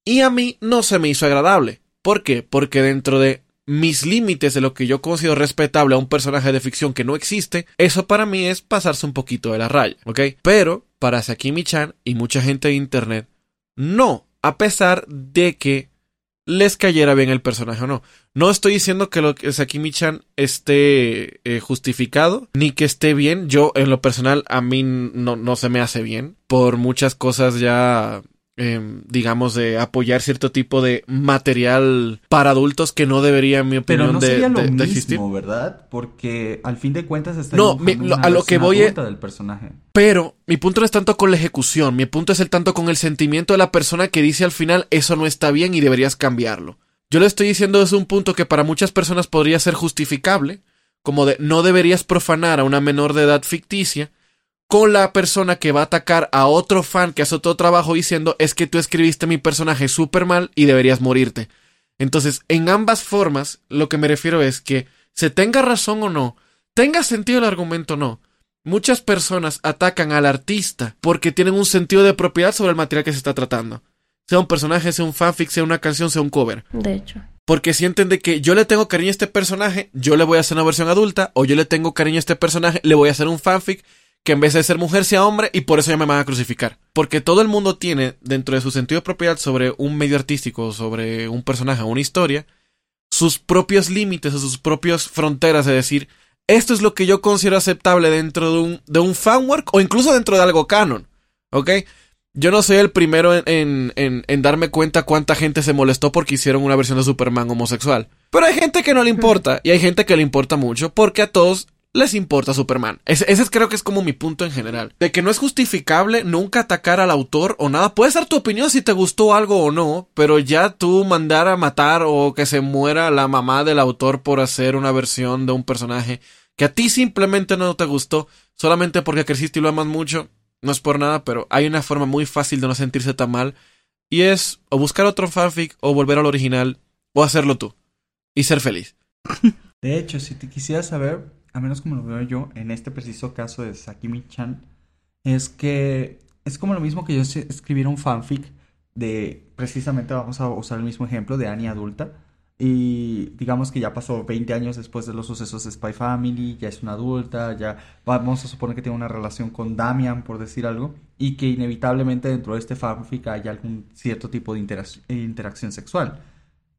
y a mí no se me hizo agradable. ¿Por qué? Porque dentro de mis límites de lo que yo considero respetable a un personaje de ficción que no existe, eso para mí es pasarse un poquito de la raya, ¿ok? Pero para Sakimi-chan y mucha gente de internet, no, a pesar de que les cayera bien el personaje o no. No estoy diciendo que lo que Sakimi-chan esté eh, justificado, ni que esté bien. Yo, en lo personal, a mí no, no se me hace bien. Por muchas cosas ya eh, digamos, de apoyar cierto tipo de material para adultos que no debería, en mi opinión, Pero no de, sería lo de- de mismo, existir. ¿verdad? Porque al fin de cuentas está No, mi- lo- a lo que voy es- del personaje. Pero mi punto no es tanto con la ejecución, mi punto es el tanto con el sentimiento de la persona que dice al final eso no está bien y deberías cambiarlo. Yo le estoy diciendo desde un punto que para muchas personas podría ser justificable, como de no deberías profanar a una menor de edad ficticia, con la persona que va a atacar a otro fan que hace otro trabajo diciendo es que tú escribiste mi personaje súper mal y deberías morirte. Entonces, en ambas formas, lo que me refiero es que se tenga razón o no, tenga sentido el argumento o no, muchas personas atacan al artista porque tienen un sentido de propiedad sobre el material que se está tratando. Sea un personaje, sea un fanfic, sea una canción, sea un cover. De hecho. Porque sienten de que yo le tengo cariño a este personaje, yo le voy a hacer una versión adulta, o yo le tengo cariño a este personaje, le voy a hacer un fanfic que en vez de ser mujer sea hombre y por eso ya me van a crucificar. Porque todo el mundo tiene dentro de su sentido de propiedad sobre un medio artístico, sobre un personaje o una historia, sus propios límites o sus propias fronteras de decir, esto es lo que yo considero aceptable dentro de un, de un fanwork o incluso dentro de algo canon. ¿Ok? Yo no soy el primero en, en, en, en darme cuenta cuánta gente se molestó porque hicieron una versión de Superman homosexual. Pero hay gente que no le importa y hay gente que le importa mucho porque a todos les importa Superman. Ese, ese es- creo que es como mi punto en general. De que no es justificable nunca atacar al autor o nada. Puede ser tu opinión si te gustó algo o no, pero ya tú mandar a matar o que se muera la mamá del autor por hacer una versión de un personaje que a ti simplemente no te gustó, solamente porque creciste y lo amas mucho, no es por nada, pero hay una forma muy fácil de no sentirse tan mal y es o buscar otro fanfic o volver al original o hacerlo tú y ser feliz. De hecho, si te quisiera saber, a menos como lo veo yo, en este preciso caso de Sakimi-chan, es que es como lo mismo que yo escribiera un fanfic de, precisamente vamos a usar el mismo ejemplo, de Annie adulta, y digamos que ya pasó 20 años después de los sucesos de Spy Family, ya es una adulta, ya vamos a suponer que tiene una relación con Damian, por decir algo, y que inevitablemente dentro de este fanfic haya algún cierto tipo de interac- interacción sexual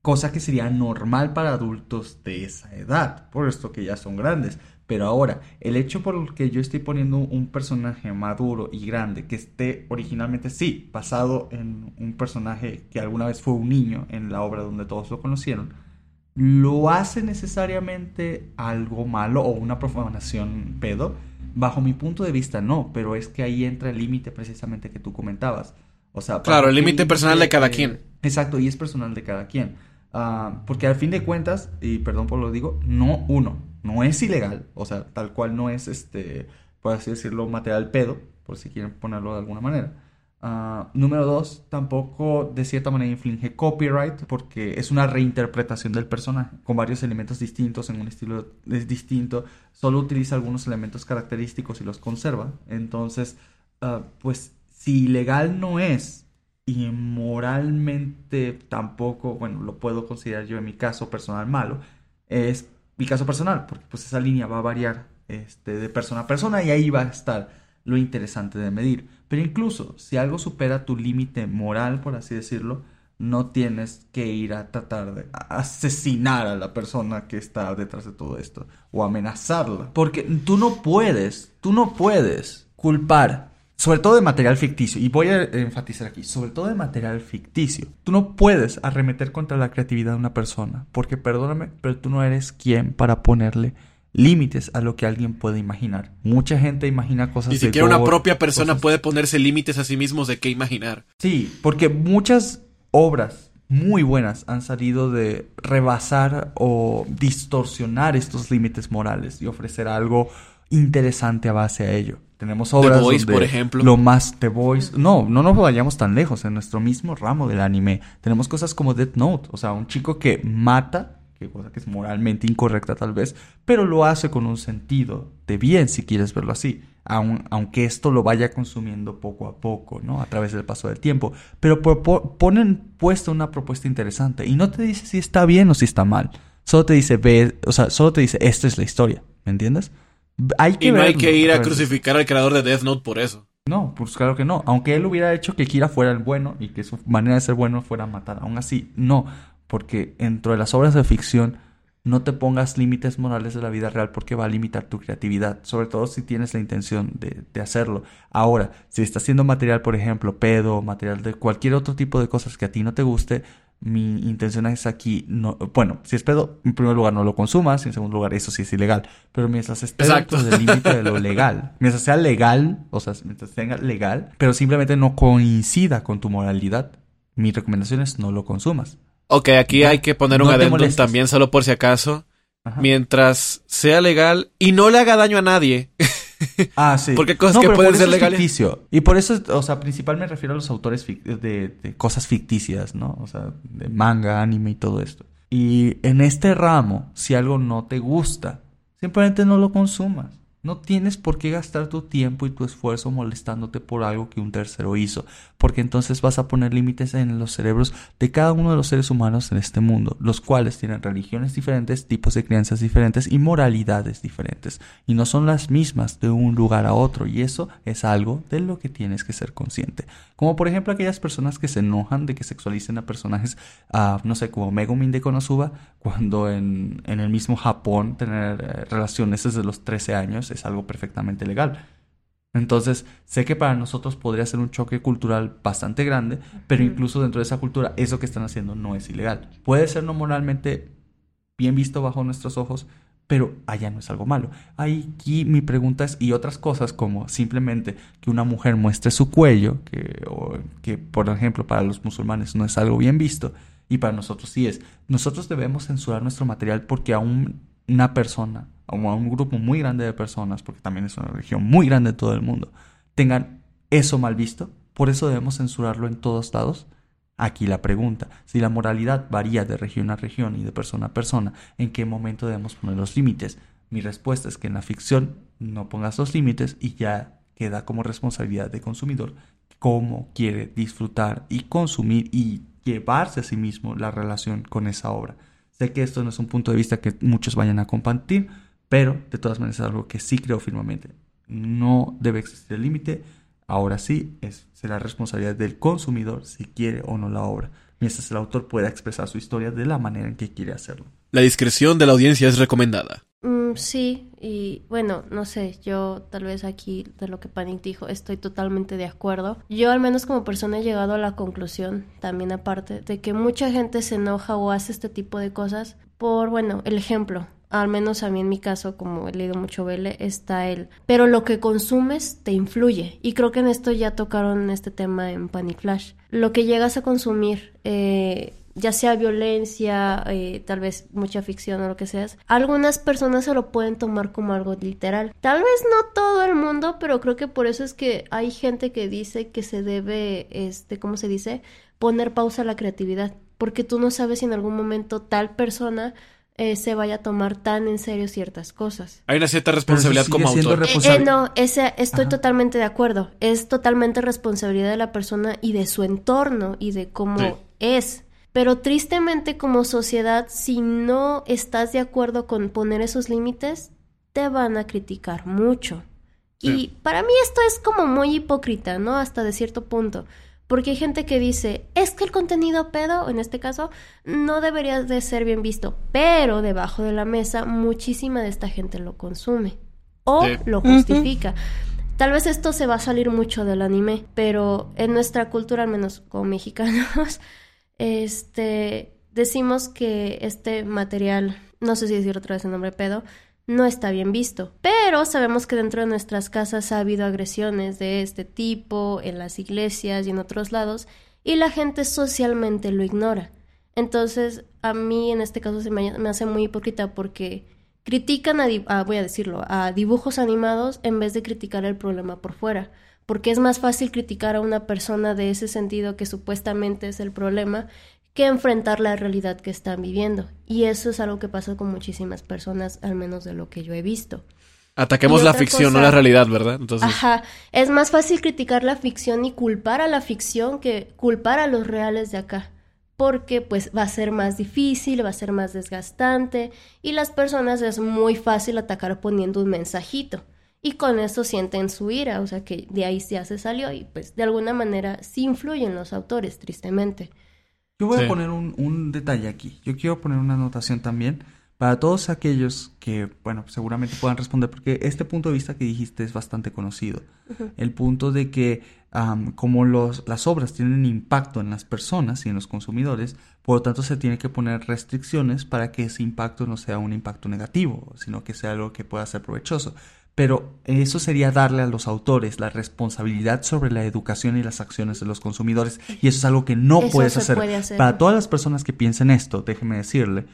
cosa que sería normal para adultos de esa edad, por esto que ya son grandes. Pero ahora, el hecho por el que yo estoy poniendo un personaje maduro y grande, que esté originalmente, sí, basado en un personaje que alguna vez fue un niño en la obra donde todos lo conocieron, ¿lo hace necesariamente algo malo o una profanación pedo? Bajo mi punto de vista, no, pero es que ahí entra el límite precisamente que tú comentabas. O sea, Claro, el límite personal de cada quien. Exacto, y es personal de cada quien. Ah, porque al fin de cuentas, y perdón por lo digo, no, uno, no es ilegal, o sea, tal cual no es, este, por así decirlo, material pedo, por si quieren ponerlo de alguna manera. Ah, número dos, tampoco de cierta manera inflige copyright porque es una reinterpretación del personaje con varios elementos distintos en un estilo es distinto. Solo utiliza algunos elementos característicos y los conserva. Entonces, ah, pues si legal no es y moralmente tampoco, bueno, lo puedo considerar yo en mi caso personal malo, es mi caso personal porque pues esa línea va a variar este, de persona a persona y ahí va a estar lo interesante de medir. Pero incluso si algo supera tu límite moral, por así decirlo, no tienes que ir a tratar de asesinar a la persona que está detrás de todo esto o amenazarla. Porque tú no puedes, tú no puedes culpar, sobre todo de material ficticio, y voy a enfatizar aquí, sobre todo de material ficticio. Tú no puedes arremeter contra la creatividad de una persona, porque perdóname, pero tú no eres quien para ponerle límites a lo que alguien puede imaginar. Mucha gente imagina cosas. Ni siquiera una propia persona puede ponerse límites a sí mismos de qué imaginar. Sí, porque muchas obras muy buenas han salido de rebasar o distorsionar estos límites morales y ofrecer algo interesante a base a ello. Tenemos obras The Voice, por ejemplo. Lo más The Voice. No, no nos vayamos tan lejos. En nuestro mismo ramo del anime tenemos cosas como Death Note. O sea, un chico que mata cosa que es moralmente incorrecta tal vez, pero lo hace con un sentido de bien, si quieres verlo así, aunque esto lo vaya consumiendo poco a poco, ¿no? A través del paso del tiempo. Pero ponen puesta una propuesta interesante y no te dice si está bien o si está mal. Solo te dice, ve, o sea, solo te dice, esta es la historia, ¿me entiendes? Hay que y no hay que ir a crucificar al creador de Death Note por eso. No, pues claro que no. Aunque él hubiera hecho que Kira fuera el bueno y que su manera de ser bueno fuera matar. Aún así, no porque dentro de las obras de ficción no te pongas límites morales de la vida real porque va a limitar tu creatividad, sobre todo si tienes la intención de, hacerlo. Ahora, si estás haciendo material, por ejemplo, pedo, material de cualquier otro tipo de cosas que a ti no te guste, mi intención es aquí, no, bueno, si es pedo, en primer lugar no lo consumas, en segundo lugar eso sí es ilegal, pero mientras esté dentro del límite de lo legal, mientras sea legal, o sea, mientras tenga legal, pero simplemente no coincida con tu moralidad, mi recomendación es no lo consumas. Ok, aquí hay que poner un adendum también, solo por si acaso. Mientras sea legal y no le haga daño a nadie. Ah, sí. Porque cosas que pueden ser legales. Ficticio. Y por eso, o sea, principal me refiero a los autores de, de, cosas ficticias, ¿no? O sea, de manga, anime y todo esto. Y en este ramo, si algo no te gusta, simplemente no lo consumas. No tienes por qué gastar tu tiempo y tu esfuerzo molestándote por algo que un tercero hizo, porque entonces vas a poner límites en los cerebros de cada uno de los seres humanos en este mundo, los cuales tienen religiones diferentes, tipos de creencias diferentes y moralidades diferentes, y no son las mismas de un lugar a otro, y eso es algo de lo que tienes que ser consciente. Como por ejemplo aquellas personas que se enojan de que sexualicen a personajes, uh, no sé, como Megumin de Konosuba, cuando en, en el mismo Japón tener eh, relaciones desde los 13 años es algo perfectamente legal. Entonces, sé que para nosotros podría ser un choque cultural bastante grande, pero incluso dentro de esa cultura, eso que están haciendo no es ilegal. Puede ser no moralmente bien visto bajo nuestros ojos, pero allá no es algo malo. Aquí mi pregunta es, y otras cosas como simplemente que una mujer muestre su cuello, que, que por ejemplo para los musulmanes no es algo bien visto, y para nosotros sí es. Nosotros debemos censurar nuestro material porque aún una persona o a un grupo muy grande de personas, porque también es una región muy grande de todo el mundo, tengan eso mal visto, por eso debemos censurarlo en todos lados. Aquí la pregunta, si la moralidad varía de región a región y de persona a persona, ¿en qué momento debemos poner los límites? Mi respuesta es que en la ficción no pongas los límites y ya queda como responsabilidad del consumidor cómo quiere disfrutar y consumir y llevarse a sí mismo la relación con esa obra. Sé que esto no es un punto de vista que muchos vayan a compartir, pero de todas maneras es algo que sí creo firmemente. No debe existir el límite. Ahora sí, es, será responsabilidad del consumidor si quiere o no la obra, mientras el autor pueda expresar su historia de la manera en que quiere hacerlo. La discreción de la audiencia es recomendada. Mm, sí, y bueno, no sé, yo tal vez aquí de lo que Panic dijo estoy totalmente de acuerdo. Yo al menos como persona he llegado a la conclusión, también aparte, de que mucha gente se enoja o hace este tipo de cosas por, bueno, el ejemplo. Al menos a mí en mi caso, como he leído mucho Vele, está él. Pero lo que consumes te influye. Y creo que en esto ya tocaron este tema en Panic Flash. Lo que llegas a consumir, eh, ya sea violencia, eh, tal vez mucha ficción o lo que sea, algunas personas se lo pueden tomar como algo literal. Tal vez no todo el mundo, pero creo que por eso es que hay gente que dice que se debe, este, ¿cómo se dice? Poner pausa a la creatividad, porque tú no sabes si en algún momento tal persona eh, se vaya a tomar tan en serio ciertas cosas. Hay una cierta responsabilidad como autor. Eh, eh, no, ese, estoy totalmente de acuerdo. Es totalmente responsabilidad de la persona y de su entorno y de cómo es. Pero tristemente como sociedad, si no estás de acuerdo con poner esos límites, te van a criticar mucho. Y para mí esto es como muy hipócrita, ¿no? Hasta de cierto punto. Porque hay gente que dice, es que el contenido pedo, en este caso, no debería de ser bien visto. Pero debajo de la mesa, muchísima de esta gente lo consume. O lo justifica. Tal vez esto se va a salir mucho del anime, pero en nuestra cultura, al menos como mexicanos, este, decimos que este material, no sé si decir otra vez el nombre pedo, no está bien visto. Pero sabemos que dentro de nuestras casas ha habido agresiones de este tipo, en las iglesias y en otros lados, y la gente socialmente lo ignora. Entonces, a mí en este caso se me, hace muy hipócrita porque critican a, voy a decirlo, a dibujos animados en vez de criticar el problema por fuera porque es más fácil criticar a una persona de ese sentido que supuestamente es el problema que enfrentar la realidad que están viviendo. Y eso es algo que pasa con muchísimas personas, al menos de lo que yo he visto. Ataquemos la ficción, no la realidad, ¿verdad? Entonces... Ajá, es más fácil criticar la ficción y culpar a la ficción que culpar a los reales de acá. Porque pues va a ser más difícil, va a ser más desgastante y las personas es muy fácil atacar poniendo un mensajito y con eso sienten su ira, o sea que de ahí ya se salió y pues de alguna manera sí influyen los autores, tristemente. Yo voy a poner un, detalle aquí, yo quiero poner una anotación también para todos aquellos que, bueno, seguramente puedan responder, porque este punto de vista que dijiste es bastante conocido. El punto de que como los, las obras tienen impacto en las personas y en los consumidores, por lo tanto se tiene que poner restricciones para que ese impacto no sea un impacto negativo, sino que sea algo que pueda ser provechoso. Pero eso sería darle a los autores la responsabilidad sobre la educación y las acciones de los consumidores. Y eso es algo que no puedes hacer. Para todas las personas que piensen esto, déjeme decirle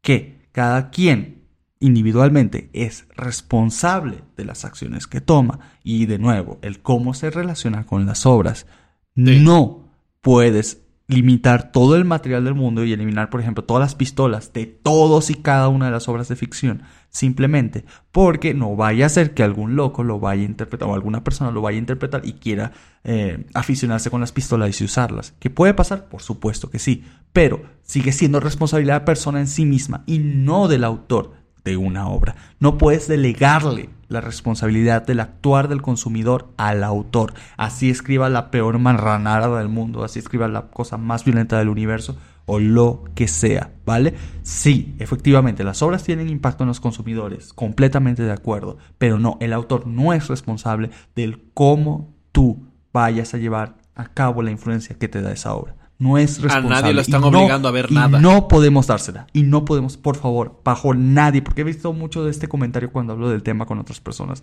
que cada quien individualmente es responsable de las acciones que toma. Y de nuevo, el cómo se relaciona con las obras. No puedes limitar todo el material del mundo y eliminar, por ejemplo, todas las pistolas de todos y cada una de las obras de ficción, simplemente porque no vaya a ser que algún loco lo vaya a interpretar o alguna persona lo vaya a interpretar y quiera eh, aficionarse con las pistolas y usarlas. ¿Qué puede pasar? Por supuesto que sí, pero sigue siendo responsabilidad de la persona en sí misma y no del autor de una obra. No puedes delegarle la responsabilidad del actuar del consumidor al autor. Así escriba la peor marranada del mundo, así escriba la cosa más violenta del universo o lo que sea, ¿vale? Sí, efectivamente, las obras tienen impacto en los consumidores, completamente de acuerdo, pero no, el autor no es responsable del cómo tú vayas a llevar a cabo la influencia que te da esa obra no es responsable. A nadie lo están obligando a ver nada. No podemos dársela. Y no podemos, por favor, bajo nadie, porque he visto mucho de este comentario cuando hablo del tema con otras personas.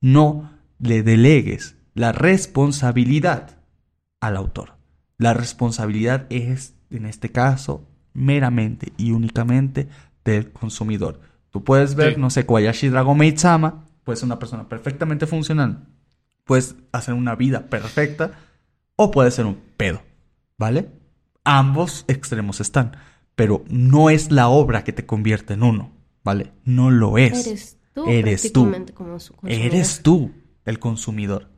No le delegues la responsabilidad al autor. La responsabilidad es, en este caso, meramente y únicamente del consumidor. Tú puedes ver, no sé, Kobayashi Dragon Maid Sama, puede ser una persona perfectamente funcional, puedes hacer una vida perfecta o puede ser un pedo, ¿vale? ambos extremos están, pero no es la obra que te convierte en uno, ¿vale? No lo es. Eres tú. Eres tú. Eres tú el consumidor,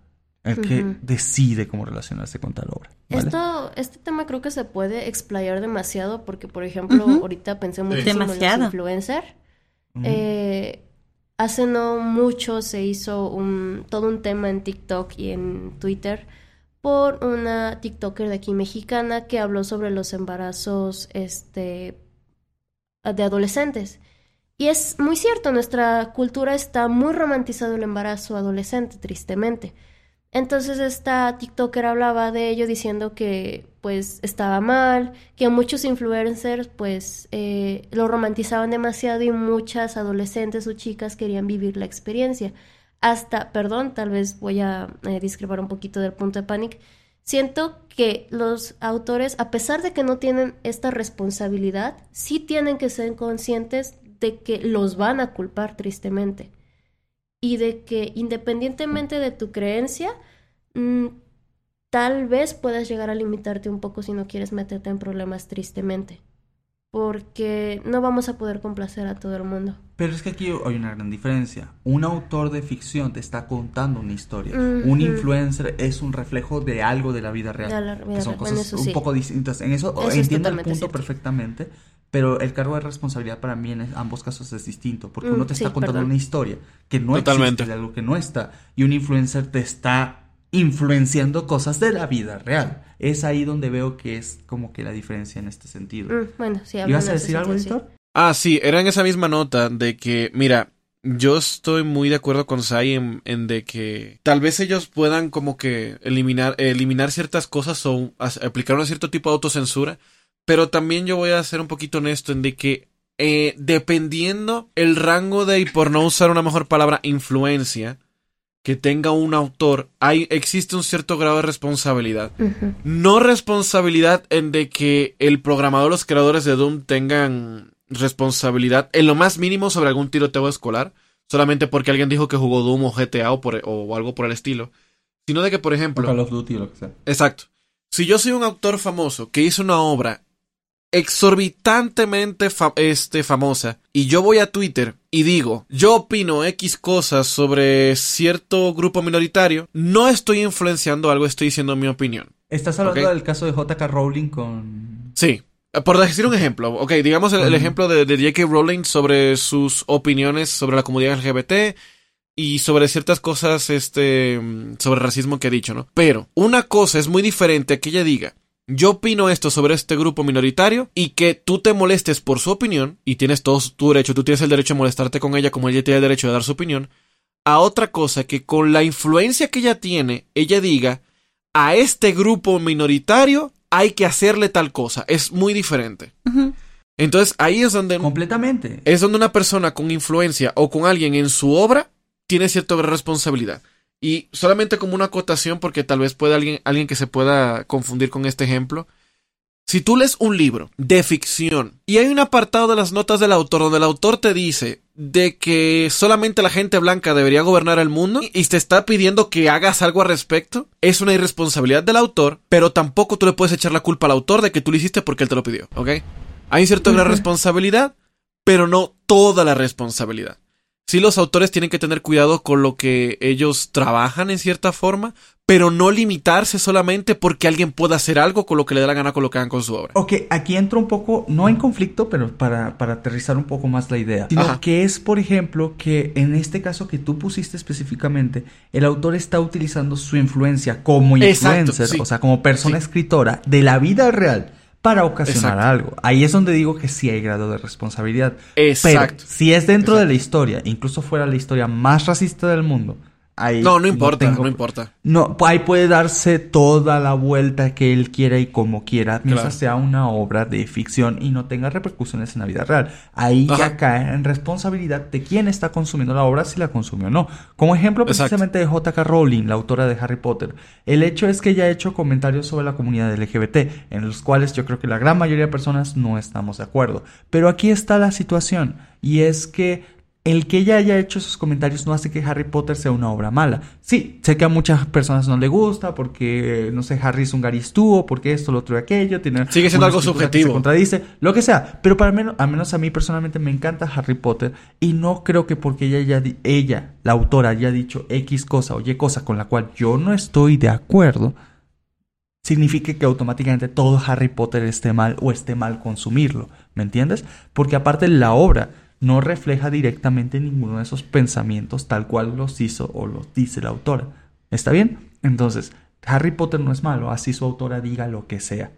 el que decide cómo relacionarse con tal obra. Esto, este tema creo que se puede explayar demasiado porque, por ejemplo, ahorita pensé mucho en los influencers. Eh, hace no mucho se hizo un, todo un tema en TikTok y en Twitter por una TikToker de aquí mexicana que habló sobre los embarazos este, de adolescentes. Y es muy cierto, nuestra cultura está muy romantizado el embarazo adolescente, tristemente. Entonces esta TikToker hablaba de ello diciendo que pues estaba mal, que muchos influencers pues eh, lo romantizaban demasiado y muchas adolescentes o chicas querían vivir la experiencia hasta, perdón, tal vez voy a eh, discrepar un poquito del punto de Panic, Siento que los autores, a pesar de que no tienen esta responsabilidad, sí tienen que ser conscientes de que los van a culpar tristemente. Y de que independientemente de tu creencia, mm, tal vez puedas llegar a limitarte un poco si no quieres meterte en problemas tristemente. Porque no vamos a poder complacer a todo el mundo. Pero es que aquí hay una gran diferencia. Un autor de ficción te está contando una historia. Un influencer es un reflejo de algo de la vida real. La vida que son real, cosas un sí. poco distintas. En eso, Eso es entiendo el punto cierto. perfectamente. Pero el cargo de responsabilidad para mí en ambos casos es distinto. Porque Mm, uno te está contando perdón. una historia que no Totalmente. existe, de algo que no está. Y un influencer te está influenciando cosas de la vida real. Es ahí donde veo que es como que la diferencia en este sentido. Mm, bueno, sí, ¿Ibas a decir algo, sentido, sí. Víctor? Ah, sí, era en esa misma nota de que, mira, yo estoy muy de acuerdo con Sai en, en de que tal vez ellos puedan como que eliminar, eliminar ciertas cosas o as- aplicar un cierto tipo de autocensura, pero también yo voy a ser un poquito honesto en de que eh, dependiendo el rango de, y por no usar una mejor palabra, influencia que tenga un autor, hay, existe un cierto grado de responsabilidad. No responsabilidad en de que el programador los creadores de Doom tengan responsabilidad en lo más mínimo sobre algún tiroteo escolar, solamente porque alguien dijo que jugó Doom o GTA o, por- o algo por el estilo, sino de que, por ejemplo, Call of Duty o lo que sea. Exacto. Si yo soy un autor famoso que hizo una obra exorbitantemente fa- este, famosa y yo voy a Twitter y digo, yo opino X cosas sobre cierto grupo minoritario, no estoy influenciando algo, estoy diciendo mi opinión. Estás hablando del caso de JK Rowling con... Sí. Por decir un ejemplo, ok, digamos el, ejemplo de, de J.K. Rowling sobre sus opiniones sobre la comunidad LGBT y sobre ciertas cosas, este, mm, sobre racismo que ha dicho, ¿no? Pero una cosa es muy diferente a que ella diga, yo opino esto sobre este grupo minoritario y que tú te molestes por su opinión y tienes todo tu derecho, tú tienes el derecho de molestarte con ella como ella tiene el derecho de dar su opinión, a otra cosa que con la influencia que ella tiene, ella diga, a este grupo minoritario hay que hacerle tal cosa. Es muy diferente. Entonces ahí es donde, Completamente. es donde una persona con influencia o con alguien en su obra tiene cierta responsabilidad. Y solamente como una acotación, porque tal vez pueda alguien, alguien que se pueda confundir con este ejemplo. Si tú lees un libro de ficción y hay un apartado de las notas del autor donde el autor te dice de que solamente la gente blanca debería gobernar el mundo y te está pidiendo que hagas algo al respecto, es una irresponsabilidad del autor, pero tampoco tú le puedes echar la culpa al autor de que tú lo hiciste porque él te lo pidió, ¿ok? Hay cierta gran responsabilidad, pero no toda la responsabilidad. Sí, los autores tienen que tener cuidado con lo que ellos trabajan en cierta forma, pero no limitarse solamente porque alguien pueda hacer algo con lo que le da la gana con lo que hagan con su obra. Ok, aquí entro un poco, no en conflicto, pero para, para aterrizar un poco más la idea. Sino Ajá. que es, por ejemplo, que en este caso que tú pusiste específicamente, el autor está utilizando su influencia como Exacto, influencer, sí. o sea, como persona Sí. escritora de la vida real para ocasionar Exacto. algo. Ahí es donde digo que sí hay grado de responsabilidad. Exacto. Pero si es dentro de la historia, incluso fuera la historia más racista del mundo, ahí No, no importa, tengo- no importa. no, ahí puede darse toda la vuelta que él quiera y como quiera, mientras Claro. sea una obra de ficción y no tenga repercusiones en la vida real. Ahí ya cae en responsabilidad de quién está consumiendo la obra, si la consume o no. Como ejemplo Exacto. precisamente de J.K. Rowling, la autora de Harry Potter. El hecho es que ella ha hecho comentarios sobre la comunidad LGBT, en los cuales yo creo que la gran mayoría de personas no estamos de acuerdo. Pero aquí está la situación, y es que el que ella haya hecho esos comentarios no hace que Harry Potter sea una obra mala. Sí, sé que a muchas personas no le gusta porque, no sé, Harry es un garistúo, porque esto, lo otro y aquello. Tiene Sigue siendo algo subjetivo. Se contradice, lo que sea. Pero para menos, al menos a mí personalmente me encanta Harry Potter y no creo que porque ella, ella, la autora, haya dicho X cosa o Y cosa con la cual yo no estoy de acuerdo, signifique que automáticamente todo Harry Potter esté mal o esté mal consumirlo. ¿Me entiendes? Porque aparte la obra no refleja directamente ninguno de esos pensamientos tal cual los hizo o los dice la autora. ¿Está bien? Entonces, Harry Potter no es malo, así su autora diga lo que sea.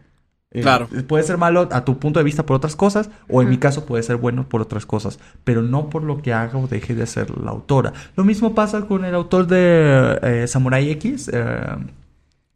Eh, Claro. puede ser malo a tu punto de vista por otras cosas, o en mi caso puede ser bueno por otras cosas, pero no por lo que haga o deje de ser la autora. Lo mismo pasa con el autor de eh, Samurai X, eh,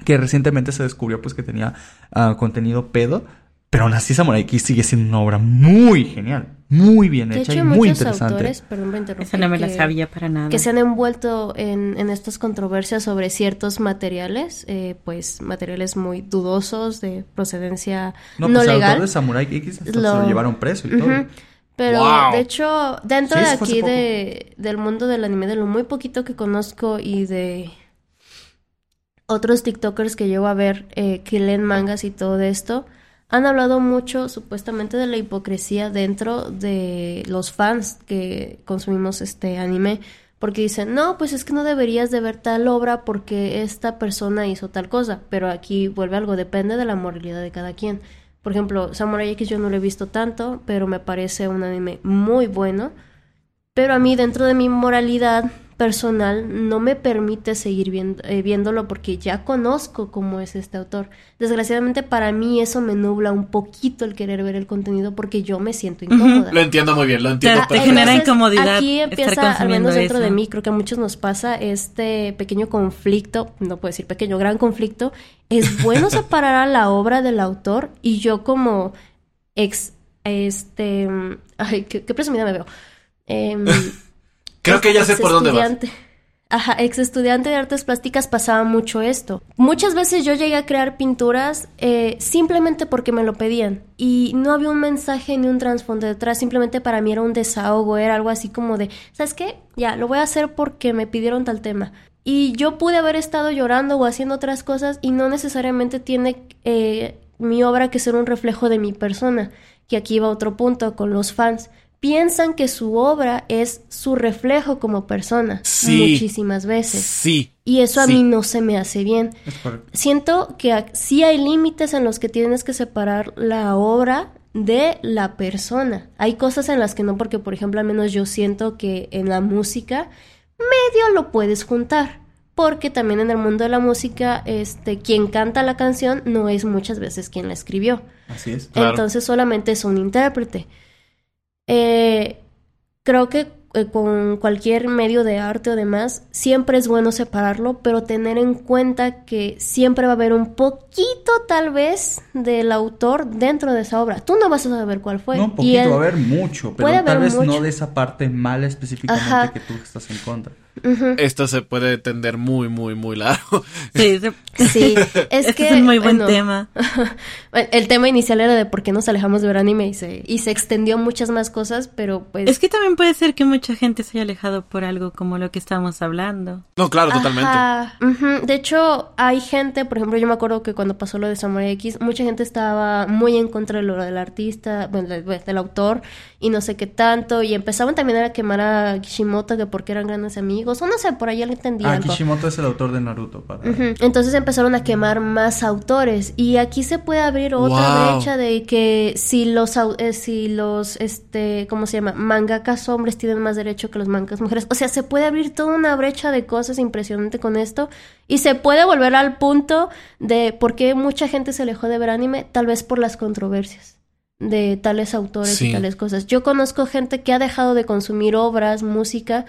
que recientemente se descubrió pues que tenía ah, contenido pedo. Pero aún así Samurai X sigue siendo una obra muy genial, muy bien De hecha hecho, y hay muy muchos interesante. autores, perdón interrumpir, Esa no me la que- sabía para nada. que se han envuelto en, en estas controversias sobre ciertos materiales, eh, pues materiales muy dudosos de procedencia no, No, pues el legal. autor de Samurai X hasta se Lo- lo llevaron preso y todo. Pero Wow. de hecho, dentro Sí, de aquí de, del mundo del anime, de lo muy poquito que conozco y de otros TikTokers que llevo a ver eh, que leen mangas y todo esto, han hablado mucho supuestamente de la hipocresía dentro de los fans que consumimos este anime. Porque dicen, no, pues es que no deberías de ver tal obra porque esta persona hizo tal cosa. Pero aquí vuelve algo, depende de la moralidad de cada quien. Por ejemplo, Samurai X yo no lo he visto tanto, pero me parece un anime muy bueno. Pero a mí, dentro de mi moralidad personal, no me permite seguir viendo- eh, viéndolo porque ya conozco cómo es este autor. Desgraciadamente, para mí eso me nubla un poquito el querer ver el contenido porque yo me siento incómoda. Lo entiendo muy bien, lo entiendo Te- te genera incomodidad Aquí estar empieza, al menos dentro de mí, creo que a muchos nos pasa este pequeño conflicto, no puedo decir pequeño, gran conflicto. Es bueno separar a la obra del autor y yo como ex, este, mm, ay, qué, qué presumida me veo. Em, Creo que ya sé por dónde vas. Ajá, ex estudiante de artes plásticas pasaba mucho esto. Muchas veces yo llegué a crear pinturas eh, simplemente porque me lo pedían y no había un mensaje ni un trasfondo detrás, simplemente para mí era un desahogo, era algo así como de, ¿sabes qué? Ya, lo voy a hacer porque me pidieron tal tema. Y yo pude haber estado llorando o haciendo otras cosas y no necesariamente tiene eh, mi obra que ser un reflejo de mi persona, que aquí va otro punto con los fans. Piensan que su obra es su reflejo como persona Sí. muchísimas veces. Sí. Y eso a Sí. mí no se me hace bien. Es correcto. Siento que sí hay límites en los que tienes que separar la obra de la persona. Hay cosas en las que no, porque por ejemplo, al menos yo siento que en la música medio lo puedes juntar. Porque también en el mundo de la música, este, quien canta la canción no es muchas veces quien la escribió. Así es. Claro. Entonces solamente es un intérprete. Eh, creo que eh, con cualquier medio de arte o demás, siempre es bueno separarlo, pero tener en cuenta que siempre va a haber un poquito tal vez del autor dentro de esa obra. Tú no vas a saber cuál fue. No, Y poquito, él- va a haber mucho, pero puede tal vez mucho. no de esa parte mala específicamente Ajá. que tú estás en contra. Ujú. Esto se puede tender muy, muy, muy largo. Sí, se- Sí, es Este que es un muy buen bueno, tema. El tema inicial era de por qué nos alejamos de ver anime y se, y se extendió muchas más cosas, pero pues... Es que también puede ser que mucha gente se haya alejado por algo como lo que estamos hablando. No, claro, totalmente. Ajá, ujú. De hecho, hay gente, por ejemplo, yo me acuerdo que cuando pasó lo de Samurai X, mucha gente estaba muy en contra de lo del artista, bueno, del, del autor, y no sé qué tanto, y empezaban también a quemar a Kishimoto que porque eran grandes amigos, o no sé, por ahí le entendí Ah, algo. Kishimoto es el autor de Naruto. Para... Entonces empezaron a quemar más autores y aquí se puede abrir otra Wow. brecha de que si los eh, si los este cómo se llama mangakas hombres tienen más derecho que los mangakas mujeres, o sea se puede abrir toda una brecha de cosas impresionante con esto y se puede volver al punto de por qué mucha gente se alejó de ver anime, tal vez por las controversias de tales autores Sí. y tales cosas. Yo conozco gente que ha dejado de consumir obras, música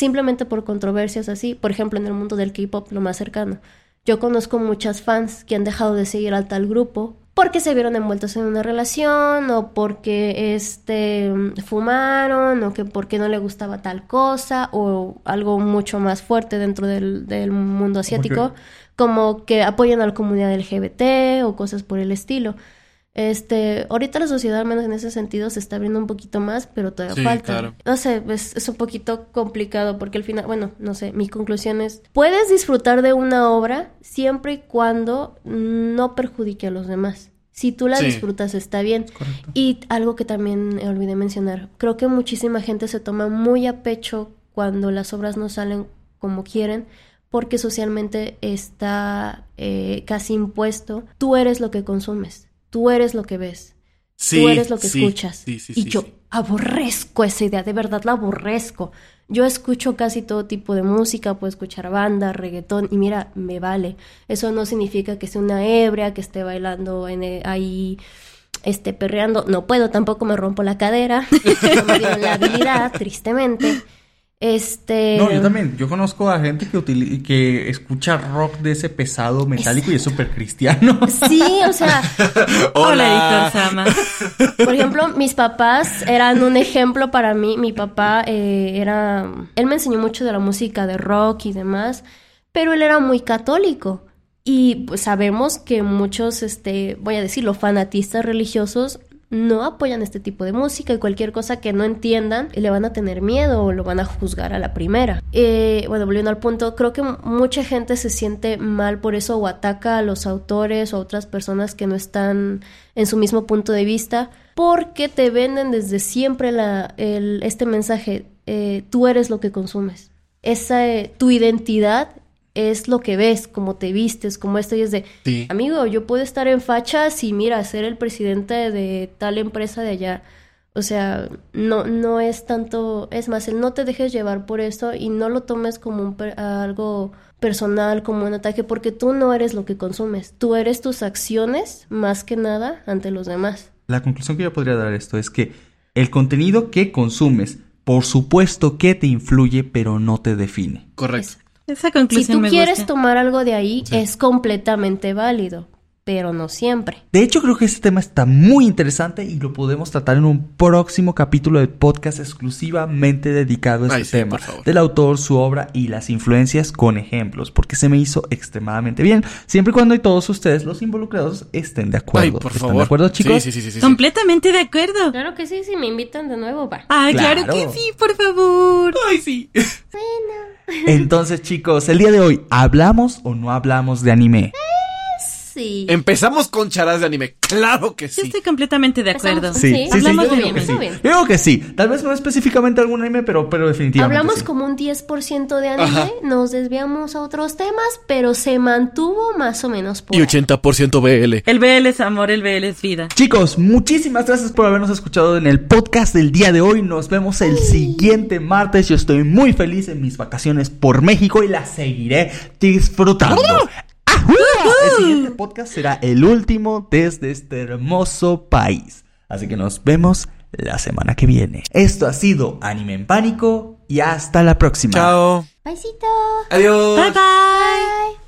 simplemente por controversias así, por ejemplo, en el mundo del K-pop, lo más cercano. Yo conozco muchas fans que han dejado de seguir al tal grupo porque se vieron envueltos en una relación o porque este fumaron o que porque no le gustaba tal cosa o algo mucho más fuerte dentro del, del mundo asiático, como que apoyan a la comunidad LGBT o cosas por el estilo. Este, ahorita la sociedad, al menos en ese sentido, se está abriendo un poquito más, pero todavía Sí, falta. claro. No sé, es, es un poquito complicado porque al final, bueno, no sé, mi conclusión es, puedes disfrutar de una obra siempre y cuando no perjudique a los demás. Si tú la Sí. disfrutas está bien. Correcto. Y algo que también olvidé mencionar, creo que muchísima gente se toma muy a pecho cuando las obras no salen como quieren, porque socialmente está eh, casi impuesto, tú eres lo que consumes, tú eres lo que ves, Sí, tú eres lo que sí, escuchas. Sí, sí, y yo aborrezco esa idea, de verdad la aborrezco. Yo escucho casi todo tipo de música, puedo escuchar banda, reggaetón, y mira, me vale. Eso no significa que sea una ebria, que esté bailando en el- ahí, esté perreando. No puedo, tampoco me rompo la cadera, no me la habilidad, tristemente. Este. No, yo también. Yo conozco a gente que, que escucha rock de ese pesado metálico y es súper cristiano. Sí, o sea, Hola, editor Sama. por ejemplo, mis papás eran un ejemplo para mí. Mi papá eh, era. Él me enseñó mucho de la música de rock y demás, pero él era muy católico. Y pues sabemos que muchos, este, voy a decirlo, fanatistas religiosos no apoyan este tipo de música y cualquier cosa que no entiendan le van a tener miedo o lo van a juzgar a la primera. Eh, bueno, volviendo al punto, creo que mucha gente se siente mal por eso o ataca a los autores o a otras personas que no están en su mismo punto de vista porque te venden desde siempre este mensaje, eh, tú eres lo que consumes. Esa, eh, tu identidad es lo que ves, como te vistes, como esto y es de, Sí. amigo, yo puedo estar en fachas y mira, ser el presidente de tal empresa de allá. O sea, no, no es tanto, es más, el no te dejes llevar por esto y no lo tomes como un per- algo personal, como un ataque, porque tú no eres lo que consumes, tú eres tus acciones más que nada ante los demás. La conclusión que yo podría dar a esto es que el contenido que consumes, por supuesto que te influye, pero no te define. Correcto. Esa Si tú me quieres gusta. tomar algo de ahí, Sí. es completamente válido, pero no siempre. De hecho, creo que este tema está muy interesante y lo podemos tratar en un próximo capítulo de podcast exclusivamente dedicado a este Ay, sí, tema. Del autor, su obra y las influencias con ejemplos, porque se me hizo extremadamente bien, siempre y cuando todos ustedes, los involucrados, estén de acuerdo. Ay, por ¿Están favor. de acuerdo, chicos? Sí, sí, sí, sí, sí. Completamente de acuerdo. Claro que sí, si me invitan de nuevo, va. Ay, claro. Claro. que sí, por favor. Ay, sí. Entonces, chicos, el día de hoy, ¿hablamos o no hablamos de anime? Sí. Empezamos con charas de anime. Claro que Yo sí. estoy completamente de acuerdo. Empezamos. Sí, hablamos yo de digo anime. que sí. Yo digo que sí. Tal vez no específicamente algún anime, pero, pero definitivamente Hablamos sí. como un 10% de anime, Ajá. nos desviamos a otros temas, pero se mantuvo más o menos por Y ahí. 80% BL. El BL es amor, el BL es vida. Chicos, muchísimas gracias por habernos escuchado en el podcast del día de hoy. Nos vemos el siguiente martes. Yo estoy muy feliz en mis vacaciones por México y las seguiré disfrutando. El siguiente podcast será el último desde este hermoso país. Así que nos vemos la semana que viene. Esto ha sido Anime en Pánico y hasta la próxima. Chao. Besito. Adiós. Bye bye. Bye.